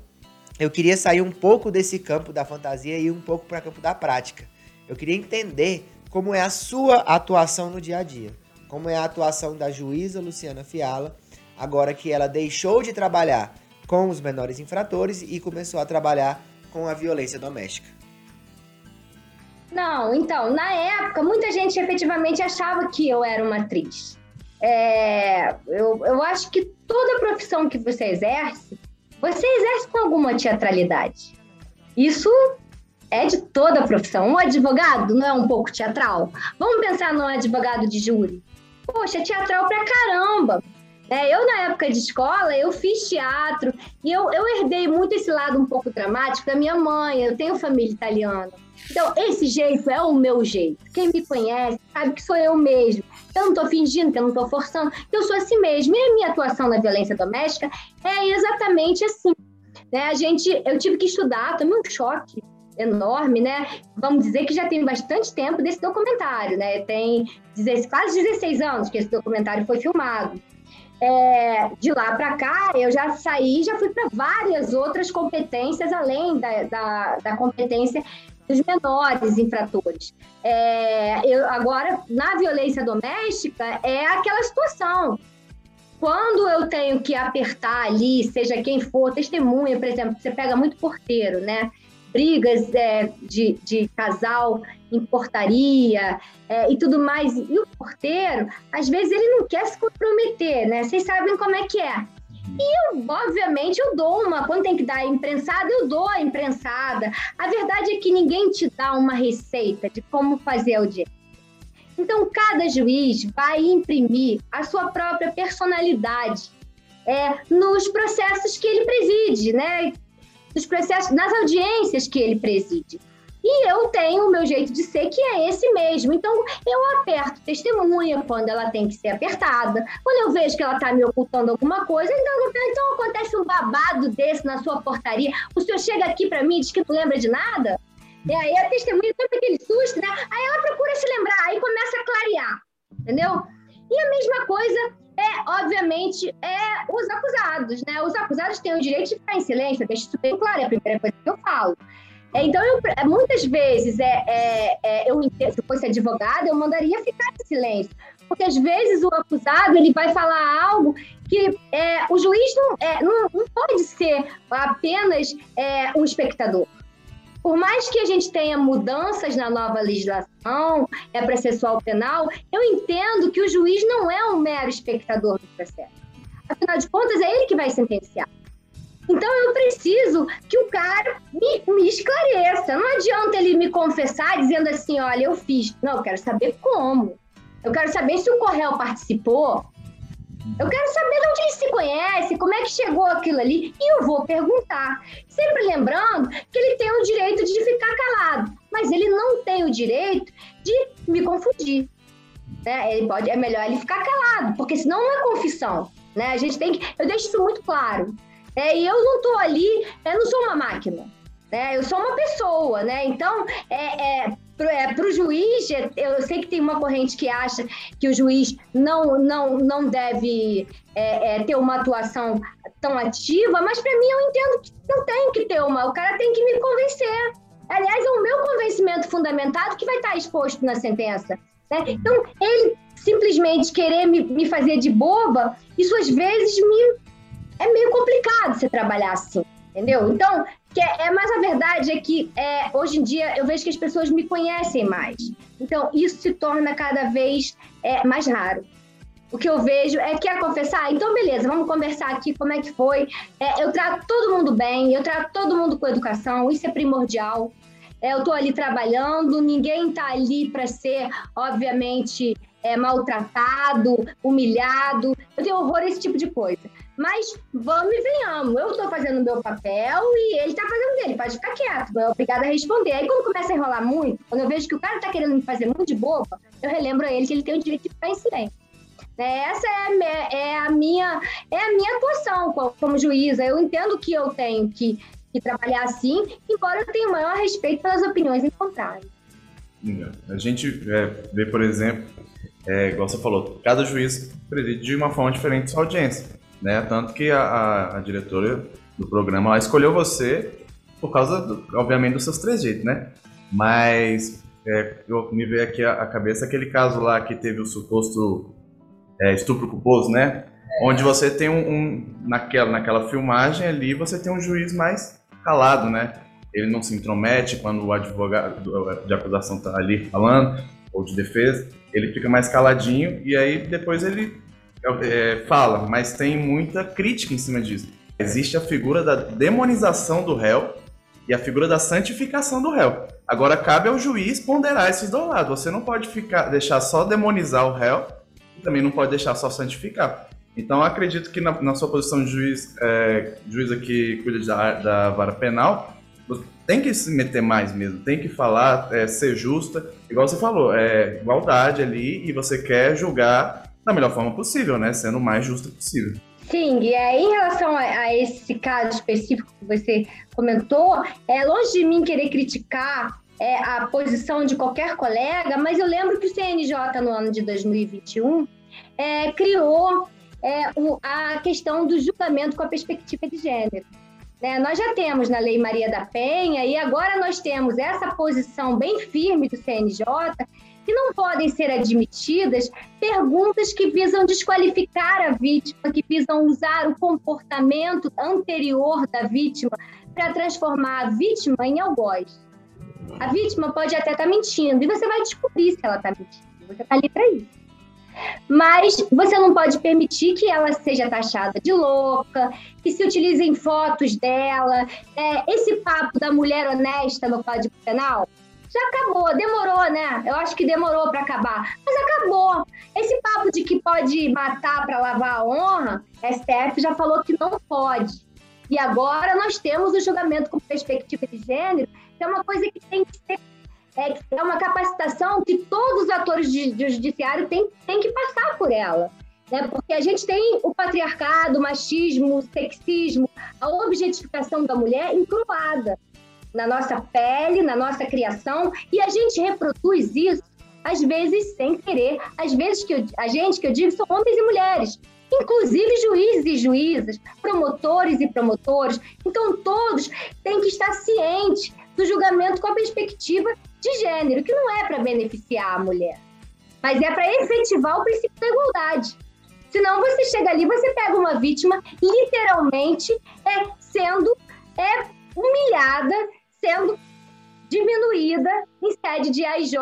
eu queria sair um pouco desse campo da fantasia e ir um pouco para o campo da prática. Eu queria entender como é a sua atuação no dia a dia. Como é a atuação da juíza Luciana Fiala, agora que ela deixou de trabalhar com os menores infratores e começou a trabalhar com a violência doméstica. Não, então, na época, muita gente efetivamente achava que eu era uma atriz. É, eu, eu acho que toda profissão que você exerce, você exerce com alguma teatralidade. Isso é de toda a profissão. Um advogado não é um pouco teatral? Vamos pensar num advogado de júri. Poxa, é teatral pra caramba. É, eu, na época de escola, eu fiz teatro e eu, eu herdei muito esse lado um pouco dramático da minha mãe. Eu tenho família italiana. Então, esse jeito é o meu jeito. Quem me conhece sabe que sou eu mesmo. Eu não estou fingindo, que eu não estou forçando, que eu sou assim mesmo. E a minha atuação na violência doméstica é exatamente assim. Né? A gente, eu tive que estudar, tomei um choque enorme, né? Vamos dizer que já tem bastante tempo desse documentário, né? Tem quase 16 anos que esse documentário foi filmado. É, de lá para cá, eu já saí, já fui para várias outras competências além da, da, da competência dos menores infratores. É, eu, agora, na violência doméstica, é aquela situação. Quando eu tenho que apertar ali, seja quem for, testemunha, por exemplo, você pega muito porteiro, né? Brigas é, de, de casal em portaria é, e tudo mais. E o porteiro, às vezes, ele não quer se comprometer, né? Vocês sabem como é que é. E eu, obviamente, eu dou uma. Quando tem que dar a imprensada, eu dou a imprensada. A verdade é que ninguém te dá uma receita de como fazer o dia. Então, cada juiz vai imprimir a sua própria personalidade é, nos processos que ele preside, né? Dos processos, nas audiências que ele preside. E eu tenho o meu jeito de ser, que é esse mesmo. Então, eu aperto testemunha quando ela tem que ser apertada. Quando eu vejo que ela está me ocultando alguma coisa, então, então acontece um babado desse na sua portaria. O senhor chega aqui para mim e diz que não lembra de nada? E aí a testemunha tem aquele susto, né? Aí ela procura se lembrar, aí começa a clarear, entendeu? E a mesma coisa é, obviamente, é os acusados, né? Os acusados têm o direito de ficar em silêncio, deixa isso bem claro, é a primeira coisa que eu falo. É, então, eu, é, muitas vezes, é, é, é eu, se eu fosse advogada, eu mandaria ficar em silêncio. Porque, às vezes, o acusado ele vai falar algo que é, o juiz não, é, não, não, pode ser apenas um espectador por mais que a gente tenha mudanças na nova legislação é processual penal, eu entendo que o juiz não é um mero espectador do processo. Afinal de contas, é ele que vai sentenciar. Então eu preciso que o cara me, me, esclareça. Não adianta ele me confessar dizendo assim, olha, eu fiz. Não, eu quero saber como. Eu quero saber se o Correio participou, eu quero saber de onde ele se conhece, como é que chegou aquilo ali, e eu vou perguntar. Sempre lembrando que ele tem o direito de ficar calado, mas ele não tem o direito de me confundir. Né? Ele pode, é melhor ele ficar calado, porque senão não é confissão. Né? A gente tem que. Eu deixo isso muito claro. É, e eu não estou ali, eu não sou uma máquina. Né? Eu sou uma pessoa, né? Então, é, é para o é, juiz, eu sei que tem uma corrente que acha que o juiz não, não, não deve é, é, ter uma atuação tão ativa, mas para mim eu entendo que não tem que ter uma, o cara tem que me convencer. Aliás, é o meu convencimento fundamentado que vai estar exposto na sentença. Né? Então, ele simplesmente querer me, me fazer de boba, isso às vezes me, é meio complicado você trabalhar assim, entendeu? Então, que é, é, mas a verdade é que é, hoje em dia eu vejo que as pessoas me conhecem mais. Então, isso se torna cada vez é, mais raro. o que eu vejo é que é confessar, então beleza, vamos conversar aqui como é que foi. É, eu trato todo mundo bem, eu trato todo mundo com educação, isso é primordial. É, eu estou ali trabalhando, ninguém está ali para ser, obviamente, é, maltratado, humilhado. Eu tenho horror a esse tipo de coisa. Mas vamos e venhamos. Eu estou fazendo o meu papel e ele está fazendo dele. Pode ficar quieto, é obrigado a responder. Aí quando começa a enrolar muito, quando eu vejo que o cara está querendo me fazer muito de boba, eu relembro a ele que ele tem o direito de ficar em silêncio. Né? Essa é, é, a minha é a minha atuação como juíza. Eu entendo que eu tenho que, que trabalhar assim, embora eu tenha o maior respeito pelas opiniões em contrário. A gente é, vê, por exemplo, é, igual você falou, cada juiz preside de uma forma diferente sua audiência. Né? Tanto que a, a, diretora do programa escolheu você por causa, do, obviamente, dos seus trejeitos, né? Mas é, eu, me veio aqui a, a, cabeça aquele caso lá que teve o suposto é, estupro culposo, né? Onde você tem um, um, naquela, naquela filmagem ali, você tem um juiz mais calado, né? Ele não se intromete quando o advogado de acusação está ali falando, ou de defesa, ele fica mais caladinho e aí depois ele é, fala, mas tem muita crítica em cima disso. Existe a figura da demonização do réu e a figura da santificação do réu. Agora cabe ao juiz ponderar esses dois lados. Você não pode ficar deixar só demonizar o réu e também não pode deixar só santificar. Então, acredito que na, na, sua posição de juiz, é, juíza que cuida da, da vara penal, tem que se meter mais mesmo, tem que falar, é, ser justa, igual você falou, é igualdade ali e você quer julgar da melhor forma possível, né? Sendo o mais justo possível. Sim, e aí, em relação a, a, esse caso específico que você comentou, é longe de mim querer criticar é, a posição de qualquer colega, mas eu lembro que o CNJ, no ano de 2021, é, criou é, o, a questão do julgamento com a perspectiva de gênero. Né? Nós já temos na Lei Maria da Penha, e agora nós temos essa posição bem firme do CNJ, que não podem ser admitidas perguntas que visam desqualificar a vítima, que visam usar o comportamento anterior da vítima para transformar a vítima em algoz. A vítima pode até estar tá mentindo e você vai descobrir se ela está mentindo. Você está ali para isso. Mas você não pode permitir que ela seja taxada de louca, que se utilizem fotos dela. É, esse papo da mulher honesta no Código Penal já acabou, demorou, né? Eu acho que demorou para acabar, mas acabou. Esse papo de que pode matar para lavar a honra, STF já falou que não pode. E agora nós temos o julgamento com perspectiva de gênero, que é uma coisa que tem que ser é, é uma capacitação que todos os atores de, de judiciário têm, têm que passar por ela. Né? Porque a gente tem o patriarcado, o machismo, o sexismo, a objetificação da mulher encruada na nossa pele, na nossa criação, e a gente reproduz isso, às vezes sem querer. Às vezes que eu, a gente que eu digo são homens e mulheres, inclusive juízes e juízas, promotores e promotores. Então todos têm que estar cientes do julgamento com a perspectiva de gênero, que não é para beneficiar a mulher, mas é para efetivar o princípio da igualdade. Senão você chega ali, você pega uma vítima literalmente é, sendo é, humilhada, sendo diminuída em sede de AJ,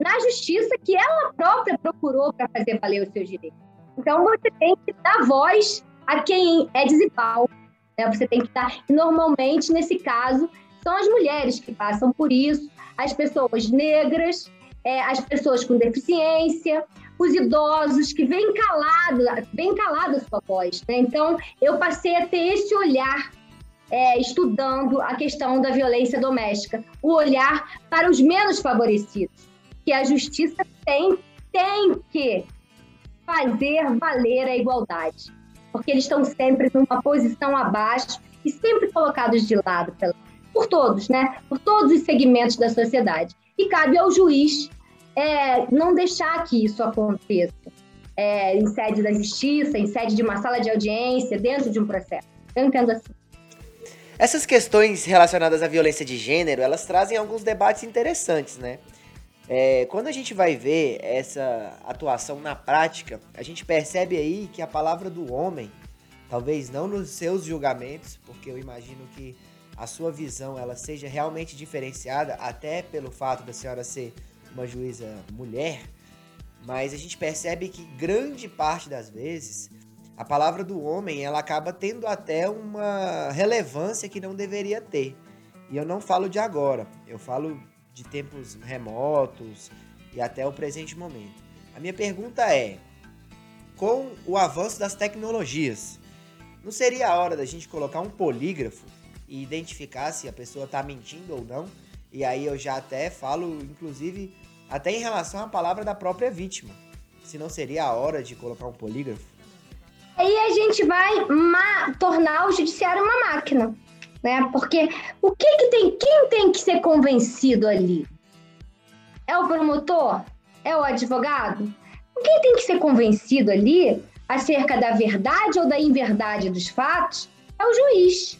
na justiça que ela própria procurou para fazer valer os seus direitos. Então você tem que dar voz a quem é desigual. Né? Você tem que dar. Normalmente, nesse caso, são as mulheres que passam por isso, as pessoas negras, é, as pessoas com deficiência, os idosos que vêm calados, vêm calados sua voz. Né? Então, eu passei a ter esse olhar é, estudando a questão da violência doméstica, o olhar para os menos favorecidos, que a justiça tem, tem que fazer valer a igualdade, porque eles estão sempre numa posição abaixo e sempre colocados de lado pela, por todos, né? Por todos os segmentos da sociedade. E cabe ao juiz é, não deixar que isso aconteça é, em sede da justiça, em sede de uma sala de audiência, dentro de um processo. Eu entendo assim. Essas questões relacionadas à violência de gênero, elas trazem alguns debates interessantes, né? É, quando a gente vai ver essa atuação na prática, a gente percebe aí que a palavra do homem, talvez não nos seus julgamentos, porque eu imagino que a sua visão ela seja realmente diferenciada, até pelo fato da senhora ser uma juíza mulher, mas a gente percebe que grande parte das vezes a palavra do homem ela acaba tendo até uma relevância que não deveria ter. E eu não falo de agora, eu falo de tempos remotos e até o presente momento. A minha pergunta é: com o avanço das tecnologias, não seria a hora da gente colocar um polígrafo e identificar se a pessoa está mentindo ou não? E aí eu já até falo, inclusive, até em relação à palavra da própria vítima. Se não seria a hora de colocar um polígrafo? Aí a gente vai tornar o judiciário uma máquina, né? Porque o que que tem, quem tem que ser convencido ali? É o promotor? É o advogado? Quem tem que ser convencido ali acerca da verdade ou da inverdade dos fatos é o juiz.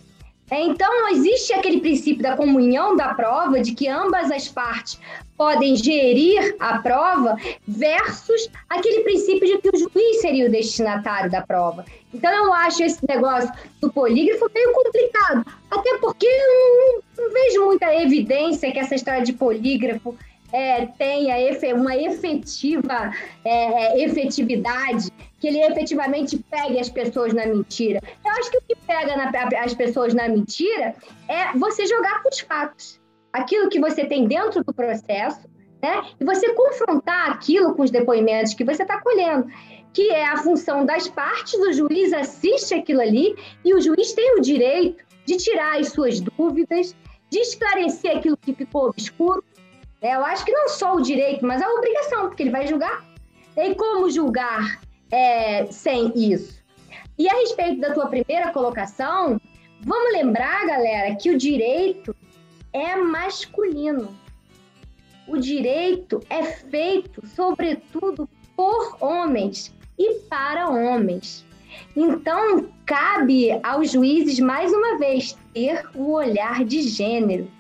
É, então, existe aquele princípio da comunhão da prova, de que ambas as partes podem gerir a prova, versus aquele princípio de que o juiz seria o destinatário da prova. Então, eu acho esse negócio do polígrafo meio complicado, até porque eu não, não vejo muita evidência que essa história de polígrafo é, tenha uma efetiva é, efetividade, que ele efetivamente pegue as pessoas na mentira. Eu acho que o que pega na, as pessoas na mentira é você jogar com os fatos. Aquilo que você tem dentro do processo, né? E você confrontar aquilo com os depoimentos que você está colhendo, que é a função das partes, o juiz assiste aquilo ali e o juiz tem o direito de tirar as suas dúvidas, de esclarecer aquilo que ficou obscuro, é, eu acho que não só o direito, mas a obrigação, porque ele vai julgar. E como julgar é, sem isso? E a respeito da tua primeira colocação, vamos lembrar, galera, que o direito é masculino. O direito é feito, sobretudo, por homens e para homens. Então, cabe aos juízes, mais uma vez, ter o olhar de gênero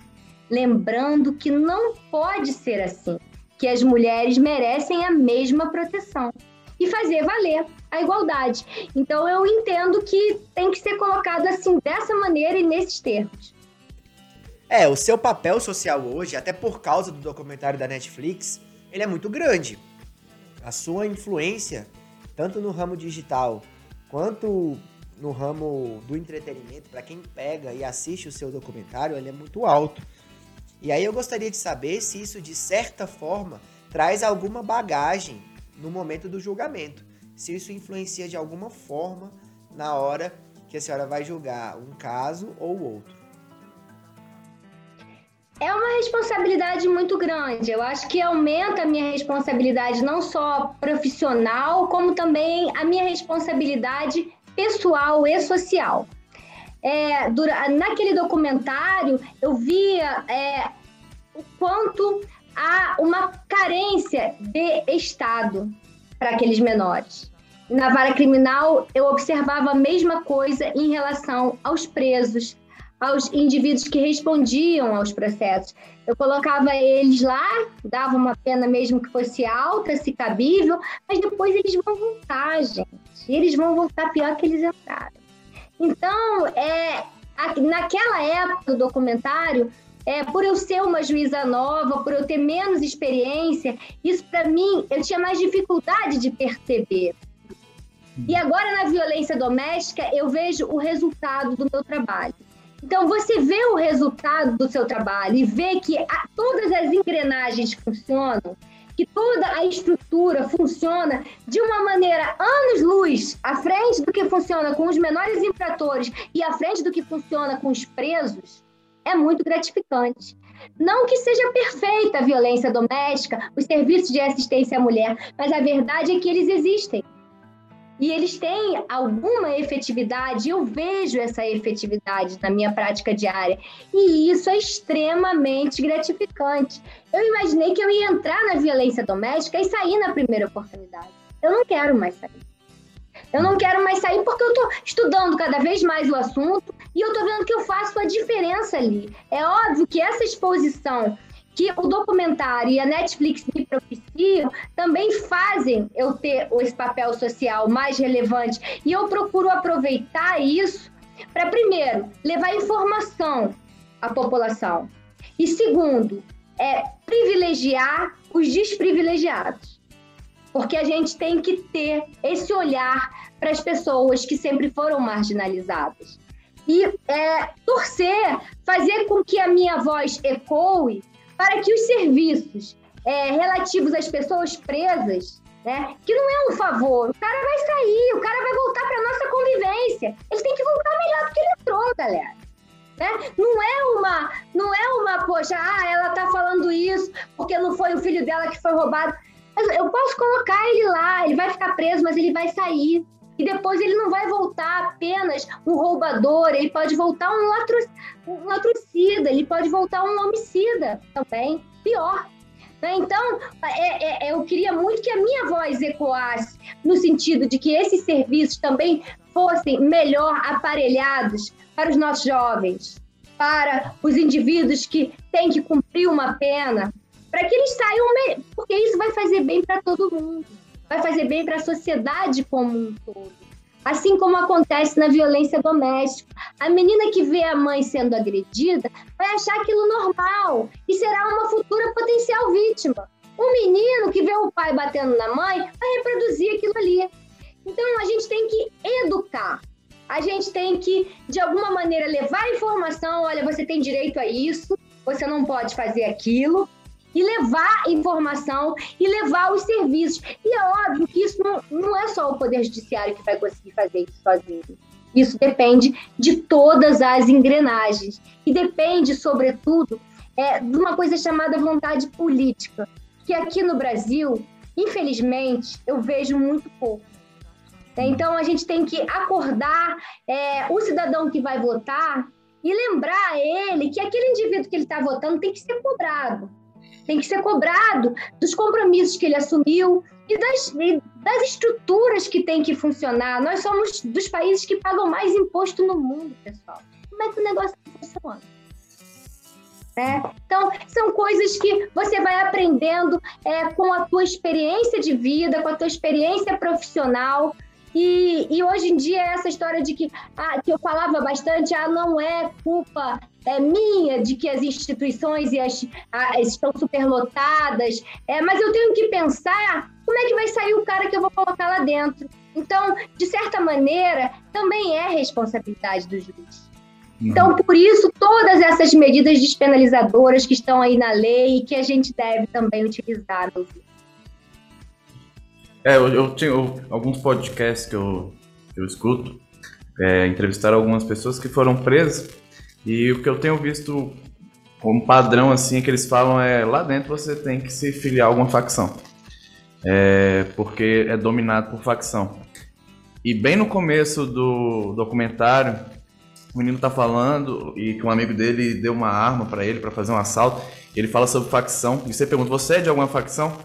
lembrando que não pode ser assim, que as mulheres merecem a mesma proteção e fazer valer a igualdade. Então eu entendo que tem que ser colocado assim dessa maneira e nesses termos. É, o seu papel social hoje, até por causa do documentário da Netflix, ele é muito grande. A sua influência, tanto no ramo digital quanto no ramo do entretenimento, para quem pega e assiste o seu documentário, ele é muito alto. E aí eu gostaria de saber se isso, de certa forma, traz alguma bagagem no momento do julgamento. Se isso influencia de alguma forma na hora que a senhora vai julgar um caso ou outro. É uma responsabilidade muito grande. Eu acho que aumenta a minha responsabilidade não só profissional, como também a minha responsabilidade pessoal e social é, naquele documentário eu via é, o quanto há uma carência de Estado para aqueles menores. Na vara criminal, eu observava a mesma coisa em relação aos presos, aos indivíduos que respondiam aos processos. Eu colocava eles lá, dava uma pena mesmo que fosse alta, se cabível, mas depois eles vão voltar, gente. Eles vão voltar pior que eles entraram. Então, é, naquela época do documentário, é, por eu ser uma juíza nova, por eu ter menos experiência, isso para mim eu tinha mais dificuldade de perceber. E agora na violência doméstica eu vejo o resultado do meu trabalho. Então você vê o resultado do seu trabalho e vê que a, todas as engrenagens funcionam, que toda a estrutura funciona de uma maneira anos-luz à frente do que funciona com os menores infratores e à frente do que funciona com os presos, é muito gratificante. Não que seja perfeita a violência doméstica, os serviços de assistência à mulher, mas a verdade é que eles existem e eles têm alguma efetividade, eu vejo essa efetividade na minha prática diária, e isso é extremamente gratificante. Eu imaginei que eu ia entrar na violência doméstica e sair na primeira oportunidade. Eu não quero mais sair. Eu não quero mais sair porque eu estou estudando cada vez mais o assunto e eu estou vendo que eu faço a diferença ali. É óbvio que essa exposição que o documentário e a Netflix me propiciam também fazem eu ter esse papel social mais relevante. E eu procuro aproveitar isso para, primeiro, levar informação à população. E, segundo, é privilegiar os desprivilegiados. Porque a gente tem que ter esse olhar para as pessoas que sempre foram marginalizadas. E é, torcer, fazer com que a minha voz ecoe para que os serviços é, relativos às pessoas presas, né, que não é um favor, o cara vai sair, o cara vai voltar para nossa convivência. Ele tem que voltar melhor do que ele entrou, galera. Né? Não é uma, não é uma, poxa, ah, ela tá falando isso porque não foi o filho dela que foi roubado. Eu posso colocar ele lá, ele vai ficar preso, mas ele vai sair. E depois ele não vai voltar apenas um roubador, ele pode voltar um, latro, um latrocida, ele pode voltar um homicida também, pior. Né? Então, é, é, eu queria muito que a minha voz ecoasse no sentido de que esses serviços também fossem melhor aparelhados para os nossos jovens, para os indivíduos que têm que cumprir uma pena, para que eles saiam, porque isso vai fazer bem para todo mundo, vai fazer bem para a sociedade como um todo. Assim como acontece na violência doméstica. A menina que vê a mãe sendo agredida vai achar aquilo normal e será uma futura potencial vítima. O menino que vê o pai batendo na mãe vai reproduzir aquilo ali. Então a gente tem que educar. A gente tem que, de alguma maneira, levar informação: olha, você tem direito a isso, você não pode fazer aquilo e levar informação e levar os serviços. E é óbvio que isso não, não é só o Poder Judiciário que vai conseguir fazer isso sozinho. Isso depende de todas as engrenagens. E depende, sobretudo, é, de uma coisa chamada vontade política, que aqui no Brasil, infelizmente, eu vejo muito pouco. Então, a gente tem que acordar é, o cidadão que vai votar e lembrar a ele que aquele indivíduo que ele está votando tem que ser cobrado tem que ser cobrado dos compromissos que ele assumiu e das, e das estruturas que tem que funcionar. Nós somos dos países que pagam mais imposto no mundo, pessoal. Como é que o negócio funciona? É. Então, são coisas que você vai aprendendo é, com a tua experiência de vida, com a tua experiência profissional, e, e, hoje em dia, essa história de que, ah, que eu falava bastante, ah, não é culpa é minha de que as instituições e as, ah, estão superlotadas, é, mas eu tenho que pensar como é que vai sair o cara que eu vou colocar lá dentro. Então, de certa maneira, também é responsabilidade do juiz. Uhum. Então, por isso, todas essas medidas despenalizadoras que estão aí na lei e que a gente deve também utilizar. No é, eu, eu tinha eu, alguns podcasts que eu, eu escuto, é, entrevistaram algumas pessoas que foram presas e o que eu tenho visto como padrão assim que eles falam é lá dentro você tem que se filiar a alguma facção, é, porque é dominado por facção. E bem no começo do documentário, o menino tá falando e que um amigo dele deu uma arma para ele para fazer um assalto. Ele fala sobre facção e você pergunta: "Você é de alguma facção?"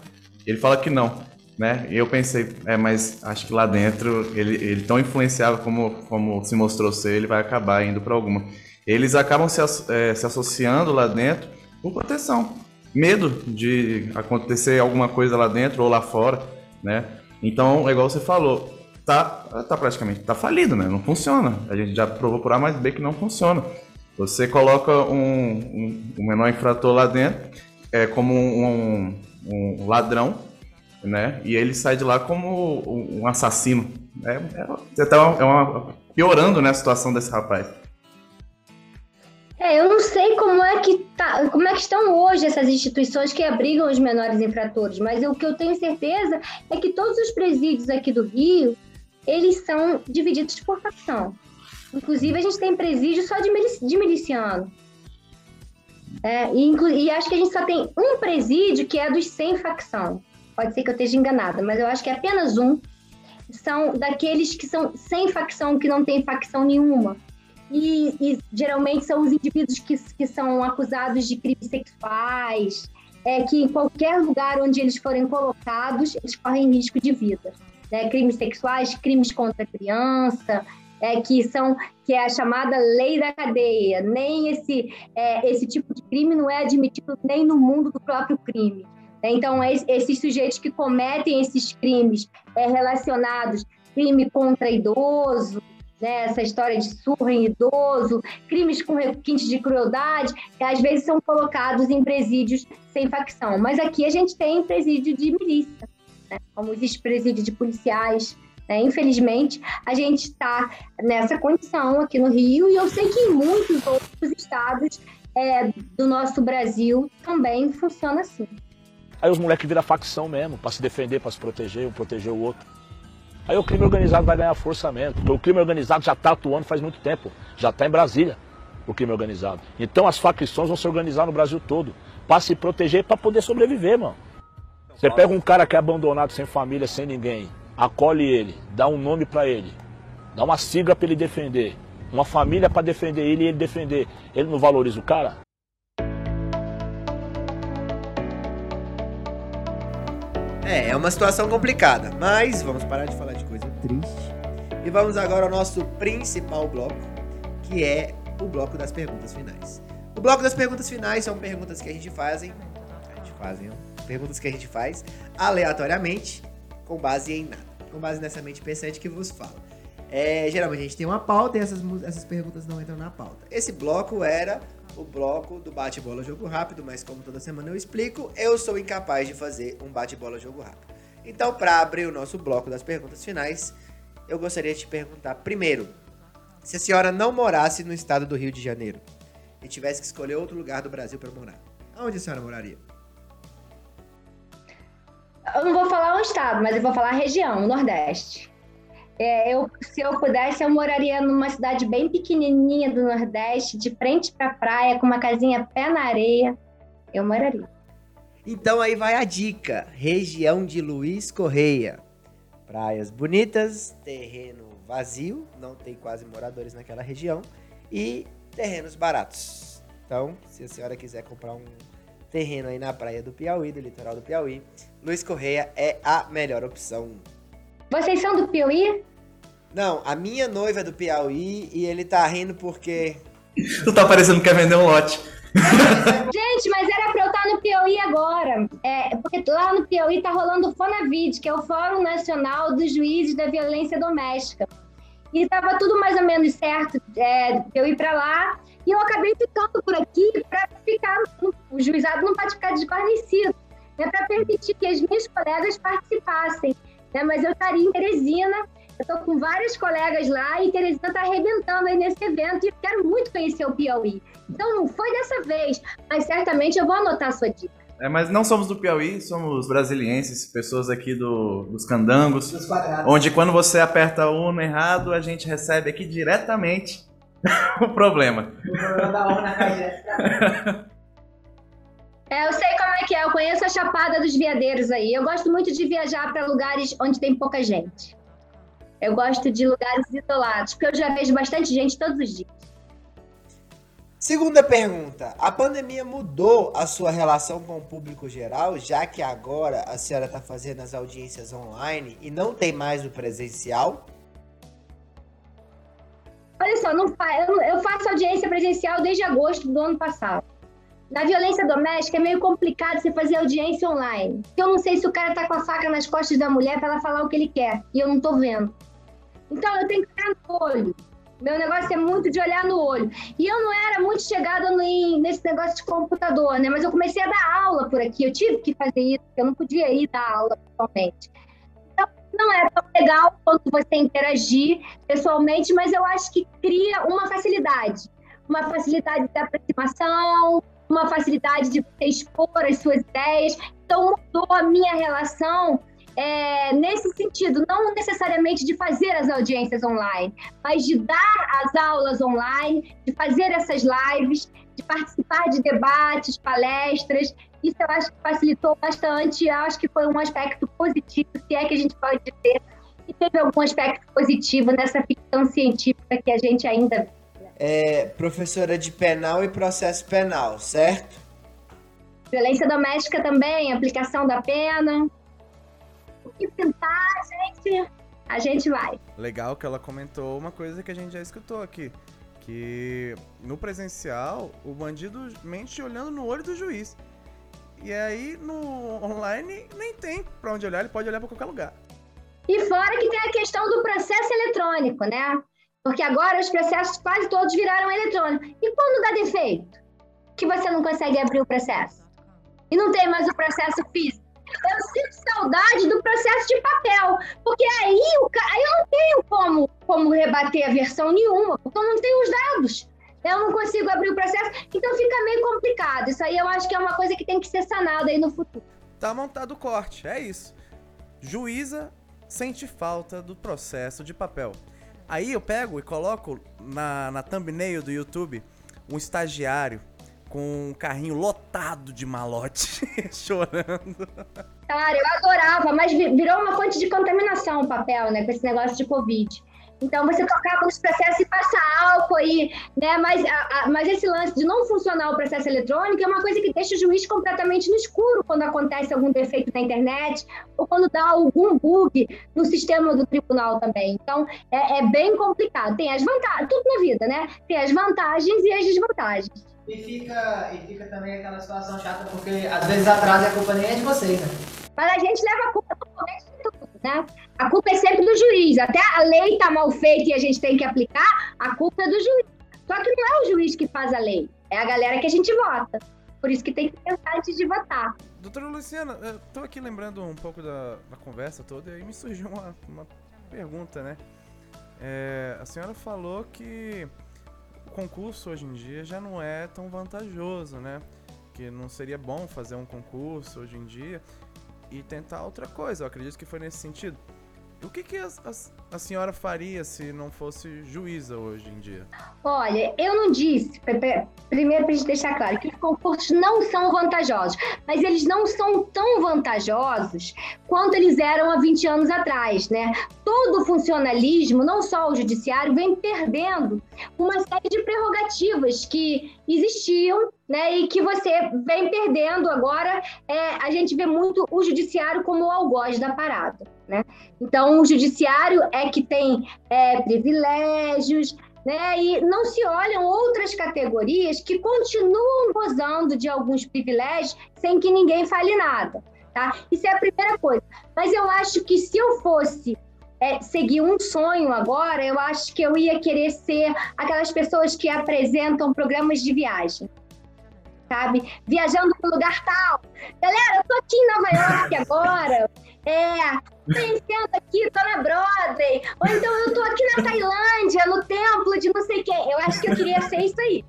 Ele fala que não né? E eu pensei, é, mas acho que lá dentro ele, ele tão influenciável como, como se mostrou ser, ele vai acabar indo para alguma. Eles acabam se, é, se associando lá dentro por proteção, medo de acontecer alguma coisa lá dentro ou lá fora, né? Então, igual você falou, tá, tá praticamente tá falido, né? Não funciona. A gente já provou por A mais B que não funciona. Você coloca um, um, um menor infrator lá dentro, é como um, um ladrão, né? E ele sai de lá como um assassino. É, é, tá é uma, piorando né, a situação desse rapaz. É, eu não sei como é que tá, como é que estão hoje essas instituições que abrigam os menores infratores, mas o que eu tenho certeza é que todos os presídios aqui do Rio, eles são divididos por facção. Inclusive, a gente tem presídio só de, milici de miliciano. É, e, e, acho que a gente só tem um presídio que é dos sem facção pode ser que eu esteja enganada, mas eu acho que é apenas um, são daqueles que são sem facção, que não tem facção nenhuma. E, e geralmente são os indivíduos que, que são acusados de crimes sexuais, é que em qualquer lugar onde eles forem colocados, eles correm risco de vida. Né? Crimes sexuais, crimes contra a criança, é, que são que é a chamada lei da cadeia. Nem esse, é, esse tipo de crime não é admitido nem no mundo do próprio crime. Então, esses sujeitos que cometem esses crimes é, relacionados, crime contra idoso, né, essa história de surra em idoso, crimes com requintes de crueldade, que às vezes são colocados em presídios sem facção. Mas aqui a gente tem presídio de milícia. né? como existe presídio de policiais. Né? Infelizmente, a gente está nessa condição aqui no Rio e eu sei que em muitos outros estados é, do nosso Brasil também funciona assim. Aí os moleques viram facção mesmo, para se defender, para se proteger, um proteger o outro. Aí o crime organizado vai ganhar força mesmo, porque o crime organizado já está atuando faz muito tempo, já está em Brasília, o crime organizado. Então as facções vão se organizar no Brasil todo, para se proteger e para poder sobreviver, mano. Você pega um cara que é abandonado, sem família, sem ninguém, acolhe ele, dá um nome para ele, dá uma sigla para ele defender, uma família para defender ele e ele defender. Ele não valoriza o cara? É, é uma situação complicada, mas vamos parar de falar de coisa triste e vamos agora ao nosso principal bloco, que é o bloco das perguntas finais. O bloco das perguntas finais são perguntas que a gente fazem, a gente fazem, perguntas que a gente faz aleatoriamente, com base em nada, com base nessa mente pensante que vos fala. É, geralmente a gente tem uma pauta e essas, essas perguntas não entram na pauta. Esse bloco era o bloco do bate-bola jogo rápido, mas como toda semana eu explico, eu sou incapaz de fazer um bate-bola jogo rápido. Então, para abrir o nosso bloco das perguntas finais, eu gostaria de te perguntar primeiro, se a senhora não morasse no estado do Rio de Janeiro e tivesse que escolher outro lugar do Brasil para morar, aonde a senhora moraria? Eu não vou falar um estado, mas eu vou falar a região, o Nordeste. É, eu, se eu pudesse, eu moraria numa cidade bem pequenininha do Nordeste, de frente para a praia, com uma casinha pé na areia. Eu moraria. Então aí vai a dica: região de Luiz Correia. Praias bonitas, terreno vazio, não tem quase moradores naquela região e terrenos baratos. Então, se a senhora quiser comprar um terreno aí na praia do Piauí, do litoral do Piauí, Luiz Correia é a melhor opção. Vocês são do Piauí? Não, a minha noiva é do Piauí e ele tá rindo porque. tu tá parecendo que quer vender um lote. Gente, mas era pra eu estar no Piauí agora. É, porque lá no Piauí tá rolando o FONAVID, que é o Fórum Nacional dos Juízes da Violência Doméstica. E tava tudo mais ou menos certo é, eu ir pra lá. E eu acabei ficando por aqui pra ficar. O juizado não pode ficar desguarnecido. É para permitir que as minhas colegas participassem né? Mas eu estaria em Teresina, eu estou com vários colegas lá e Teresina está arrebentando aí nesse evento e quero muito conhecer o Piauí. Então não foi dessa vez, mas certamente eu vou anotar a sua dica. É, mas não somos do Piauí, somos brasilienses, pessoas aqui do, dos candangos. Dos onde quando você aperta o Uno errado, a gente recebe aqui diretamente o problema. O problema da urna cai É, eu sei é que é. Eu conheço a Chapada dos Veadeiros aí. Eu gosto muito de viajar para lugares onde tem pouca gente. Eu gosto de lugares isolados, porque eu já vejo bastante gente todos os dias. Segunda pergunta: a pandemia mudou a sua relação com o público geral, já que agora a senhora está fazendo as audiências online e não tem mais o presencial? Olha só, não eu faço audiência presencial desde agosto do ano passado. Na violência doméstica é meio complicado você fazer audiência online. Eu não sei se o cara tá com a faca nas costas da mulher para ela falar o que ele quer e eu não tô vendo. Então eu tenho que olhar no olho. Meu negócio é muito de olhar no olho. E eu não era muito chegada no, nesse negócio de computador, né? Mas eu comecei a dar aula por aqui. Eu tive que fazer isso, porque eu não podia ir dar aula pessoalmente. Então, não é tão legal quanto você interagir pessoalmente, mas eu acho que cria uma facilidade. Uma facilidade de aproximação, uma facilidade de expor as suas ideias. Então, mudou a minha relação é, nesse sentido, não necessariamente de fazer as audiências online, mas de dar as aulas online, de fazer essas lives, de participar de debates, palestras. Isso eu acho que facilitou bastante, eu acho que foi um aspecto positivo, se é que a gente pode dizer, e teve algum aspecto positivo nessa ficção científica que a gente ainda é professora de penal e processo penal, certo? Violência doméstica também, aplicação da pena. O que pintar, gente, a gente vai. Legal que ela comentou uma coisa que a gente já escutou aqui. Que no presencial, o bandido mente olhando no olho do juiz. E aí no online nem tem pra onde olhar, ele pode olhar pra qualquer lugar. E fora que tem a questão do processo eletrônico, né? Porque agora os processos quase todos viraram eletrônicos. E quando dá defeito? Que você não consegue abrir o processo. E não tem mais o processo físico. eu sinto saudade do processo de papel, porque aí, o, aí eu não tenho como, como rebater a versão nenhuma, porque eu não tenho os dados. Eu não consigo abrir o processo, então fica meio complicado. Isso aí eu acho que é uma coisa que tem que ser sanada aí no futuro. Tá montado o corte, é isso. Juíza sente falta do processo de papel. Aí eu pego e coloco na, na thumbnail do YouTube um estagiário com um carrinho lotado de malote, chorando. Cara, eu adorava, mas virou uma fonte de contaminação o papel, né? Com esse negócio de Covid. Então você tocava nos processos e passa álcool aí, né? Mas, a, a, mas esse lance de não funcionar o processo eletrônico é uma coisa que deixa o juiz completamente no escuro quando acontece algum defeito na internet ou quando dá algum bug no sistema do tribunal também. Então é, é bem complicado. Tem as vantagens, tudo na vida, né? Tem as vantagens e as desvantagens. E fica, e fica também aquela situação chata, porque às vezes atrasa a culpa nem é de vocês, né? Mas a gente leva a culpa totalmente tudo, né? A culpa é sempre do juiz. Até a lei tá mal feita e a gente tem que aplicar, a culpa é do juiz. Só que não é o juiz que faz a lei, é a galera que a gente vota. Por isso que tem que pensar antes de votar. Doutora Luciana, eu tô aqui lembrando um pouco da, da conversa toda e aí me surgiu uma, uma pergunta, né? É, a senhora falou que o concurso hoje em dia já não é tão vantajoso, né? Que não seria bom fazer um concurso hoje em dia e tentar outra coisa. Eu acredito que foi nesse sentido. O que, que a, a, a, senhora faria se não fosse juíza hoje em dia? Olha, eu não disse, primeiro para deixar claro, que os concursos não são vantajosos, mas eles não são tão vantajosos quanto eles eram há 20 anos atrás, né? Todo o funcionalismo, não só o judiciário, vem perdendo uma série de prerrogativas que existiam né, e que você vem perdendo agora. É, a gente vê muito o judiciário como o algoz da parada. Né? Então, o judiciário é que tem é, privilégios, né? E não se olham outras categorias que continuam gozando de alguns privilégios sem que ninguém fale nada, tá? Isso é a primeira coisa. Mas eu acho que se eu fosse é, seguir um sonho agora, eu acho que eu ia querer ser aquelas pessoas que apresentam programas de viagem sabe? Viajando para lugar tal. Galera, eu tô aqui em Nova York agora. É, conhecendo aqui, tô na Broadway. Ou então eu tô aqui na Tailândia, no templo de não sei quê. Eu acho que eu queria ser isso aí.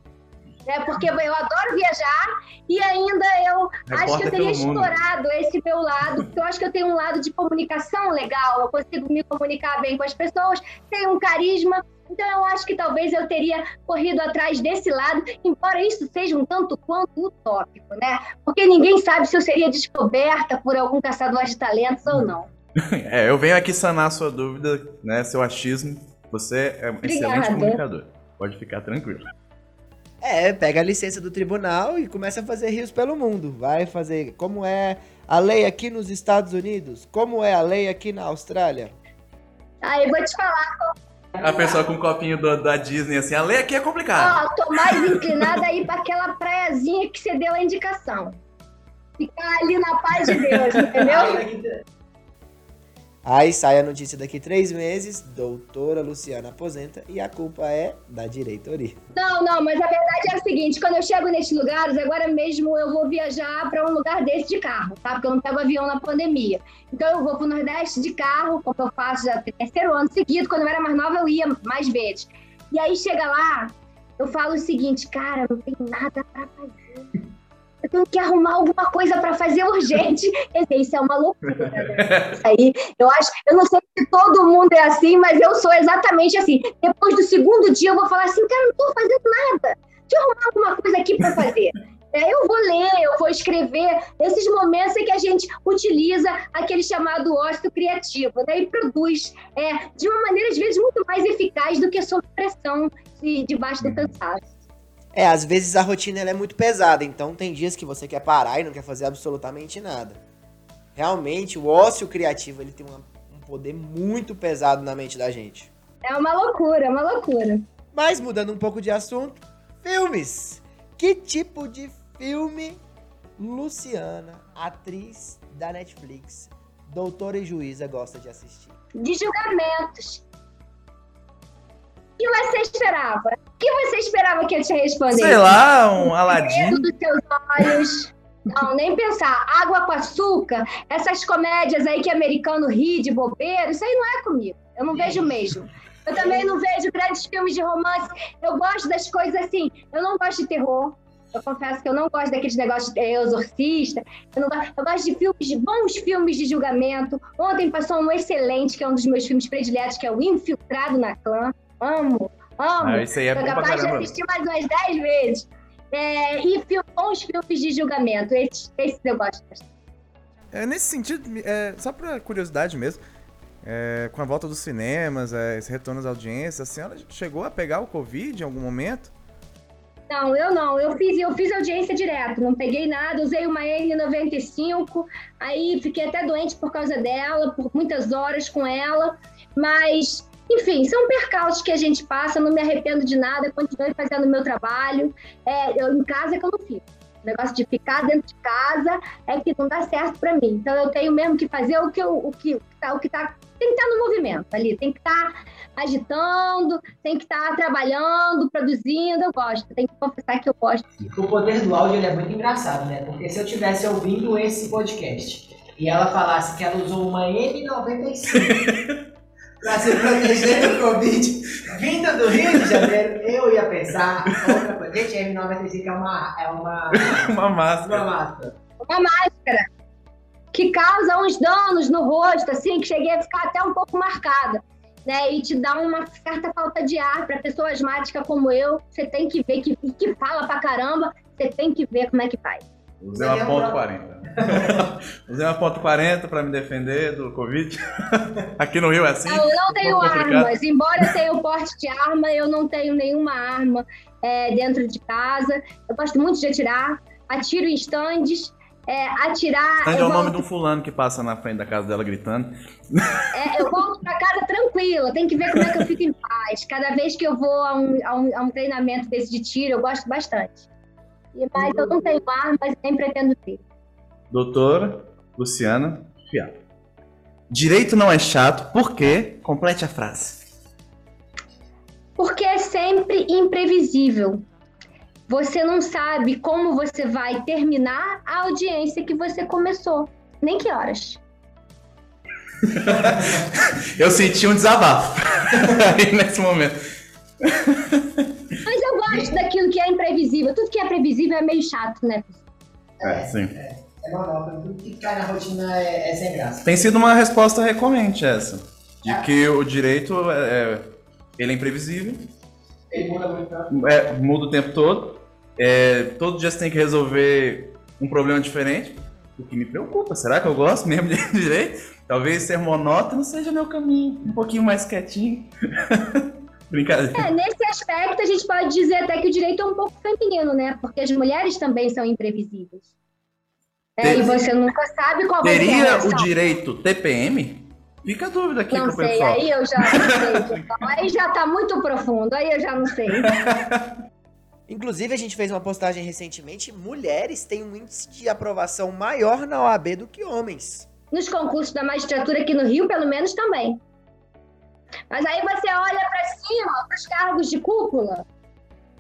Né? Porque eu adoro viajar e ainda eu acho que eu teria explorado esse meu lado, porque eu acho que eu tenho um lado de comunicação legal, eu consigo me comunicar bem com as pessoas, tenho um carisma então eu acho que talvez eu teria corrido atrás desse lado, embora isso seja um tanto quanto utópico, né? Porque ninguém sabe se eu seria descoberta por algum caçador de talentos ou não. É, eu venho aqui sanar a sua dúvida, né? Seu achismo. Você é um Obrigada. excelente comunicador. Pode ficar tranquilo. É, pega a licença do tribunal e começa a fazer rios pelo mundo. Vai fazer como é a lei aqui nos Estados Unidos, como é a lei aqui na Austrália. Ah, eu vou te falar a pessoa com um copinho do, da Disney, assim, a lei aqui é complicada. Ó, tô mais inclinada a ir pra aquela praiazinha que você deu a indicação. Ficar ali na paz de Deus, entendeu? Aí sai a notícia daqui três meses, doutora Luciana aposenta e a culpa é da diretoria. Não, não, mas a verdade é o seguinte, quando eu chego nesses lugares, agora mesmo eu vou viajar para um lugar desse de carro, tá? Porque eu não pego avião na pandemia. Então eu vou pro Nordeste de carro, como eu faço já terceiro ano seguido, quando eu era mais nova eu ia mais vezes. E aí chega lá, eu falo o seguinte, cara, não tem nada para fazer eu tenho que arrumar alguma coisa para fazer urgente. Isso é uma loucura, né? Isso aí, eu acho, eu não sei se todo mundo é assim, mas eu sou exatamente assim. Depois do segundo dia, eu vou falar assim, cara, não estou fazendo nada. Deixa eu arrumar alguma coisa aqui para fazer. É, eu vou ler, eu vou escrever. Esses momentos em que a gente utiliza aquele chamado ócio criativo, né? E produz é, de uma maneira, às vezes, muito mais eficaz do que sob pressão de, debaixo do cansaço. É, às vezes a rotina é muito pesada, então tem dias que você quer parar e não quer fazer absolutamente nada. Realmente, o ócio criativo ele tem uma, um poder muito pesado na mente da gente. É uma loucura, é uma loucura. Mas mudando um pouco de assunto, filmes. Que tipo de filme Luciana, atriz da Netflix, doutora e juíza, gosta de assistir? De julgamentos. O que você esperava? O que você esperava que eu te respondesse? Sei lá, um Aladim. dos seus olhos. Não, nem pensar. Água com açúcar, essas comédias aí que americano ri de bobeira, isso aí não é comigo. Eu não vejo mesmo. Eu também não vejo grandes filmes de romance. Eu gosto das coisas assim. Eu não gosto de terror. Eu confesso que eu não gosto daqueles negócios de exorcista. Eu, não gosto, eu gosto de filmes, de bons filmes de julgamento. Ontem passou um excelente, que é um dos meus filmes prediletos, que é o Infiltrado na Clã. Amo, amo. Ah, isso aí é Sou bom capaz de assistir mais umas 10 vezes. É, e fil- bons filmes de julgamento. Esses, esses eu gosto bastante. É, nesse sentido, é, só pra curiosidade mesmo, é, com a volta dos cinemas, é, esse retorno às audiências, a senhora chegou a pegar o Covid em algum momento? Não, eu não. Eu fiz, eu fiz audiência direto, não peguei nada, usei uma N95, aí fiquei até doente por causa dela, por muitas horas com ela, mas, enfim, são percalços que a gente passa, não me arrependo de nada, continuei fazendo o meu trabalho. É, eu, em casa é que eu não fico. O negócio de ficar dentro de casa é que não dá certo para mim. Então eu tenho mesmo que fazer o que eu, o que tá, o que tá, tem que estar no movimento ali, tem que estar agitando, tem que estar trabalhando, produzindo, eu gosto. Tem que confessar que eu gosto. O poder do áudio ele é muito engraçado, né? Porque se eu tivesse ouvindo esse podcast e ela falasse que ela usou uma N95 para se proteger do Covid vinda do Rio de Janeiro, eu ia pensar outra coisa. Gente, N95 é uma. É uma, uma máscara. Uma máscara. Uma máscara que causa uns danos no rosto, assim, que cheguei a ficar até um pouco marcada. Né, e te dá uma certa falta de ar para pessoa asmática como eu. Você tem que ver que, que fala pra caramba, você tem que ver como é que faz. Usei uma ponto 40. Usei uma ponto 40 pra me defender do Covid. Aqui no Rio é assim. Eu não tenho Um armas. Embora eu tenha o porte de arma, eu não tenho nenhuma arma é, dentro de casa. Eu gosto muito de atirar. Atiro em estandes. É, atirar. Stand é o nome volto- de um fulano que passa na frente da casa dela gritando. É, eu volto pra casa tranquila, tem que ver como é que eu fico em paz. Cada vez que eu vou a um, a um, a um treinamento desse de tiro, eu gosto bastante. Mas eu não tenho armas, nem pretendo ter. Doutora Luciana Fiat. Direito não é chato, por quê? Complete a frase. Porque é sempre imprevisível. Você não sabe como você vai terminar a audiência que você começou, nem que horas. Eu senti um desabafo nesse momento. Gosto daquilo que é imprevisível. Tudo que é previsível é meio chato, né? É, sim. É monótono. Tudo que cai na rotina é, é sem graça. Tem sido uma resposta recorrente essa. De que o direito é, é- ele é imprevisível, Ele muda muito. né? é, muda o tempo todo. É, todo dia você tem que resolver um problema diferente. O que me preocupa, será que eu gosto mesmo de direito? Talvez ser monótono seja meu caminho, um pouquinho mais quietinho. Brincadeira. É, nesse aspecto, a gente pode dizer até que o direito é um pouco feminino, né? Porque as mulheres também são imprevisíveis. É, e você nunca sabe qual vai ser a Teria o direito TPM? Fica a dúvida aqui Não pro sei, pessoal. aí eu já não sei. Então, aí já tá muito profundo, aí eu já não sei. Inclusive, a gente fez uma postagem recentemente: mulheres têm um índice de aprovação maior na OAB do que homens. Nos concursos da magistratura aqui no Rio, pelo menos também. Mas aí você olha para cima, para os cargos de cúpula.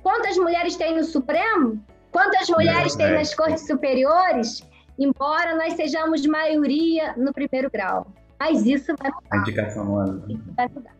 Quantas mulheres tem no Supremo? Quantas mulheres É, tem é. nas cortes superiores? Embora nós sejamos maioria no primeiro grau. Mas isso vai A indicação não é- vai mudar.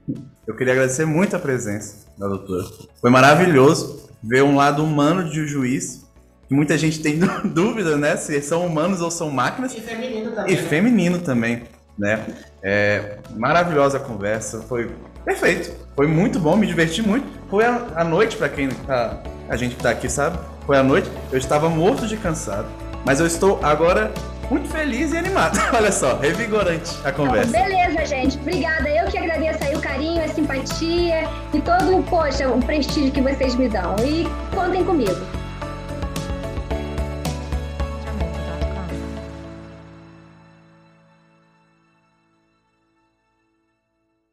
Eu queria agradecer muito a presença da doutora. Foi maravilhoso ver um lado humano de um juiz. Que muita gente tem dú- dúvida, né? Se são humanos ou são máquinas. E feminino também. E né? feminino também, né? É, maravilhosa a conversa, foi perfeito. Foi muito bom, me diverti muito. Foi a, a noite, pra quem tá, a gente que tá aqui sabe, foi a noite. Eu estava morto de cansado, mas eu estou agora muito feliz e animado. Olha só, revigorante a conversa. Beleza, gente. Obrigada. Eu que agradeço aí o carinho, a simpatia e todo, poxa, o prestígio que vocês me dão. E contem comigo.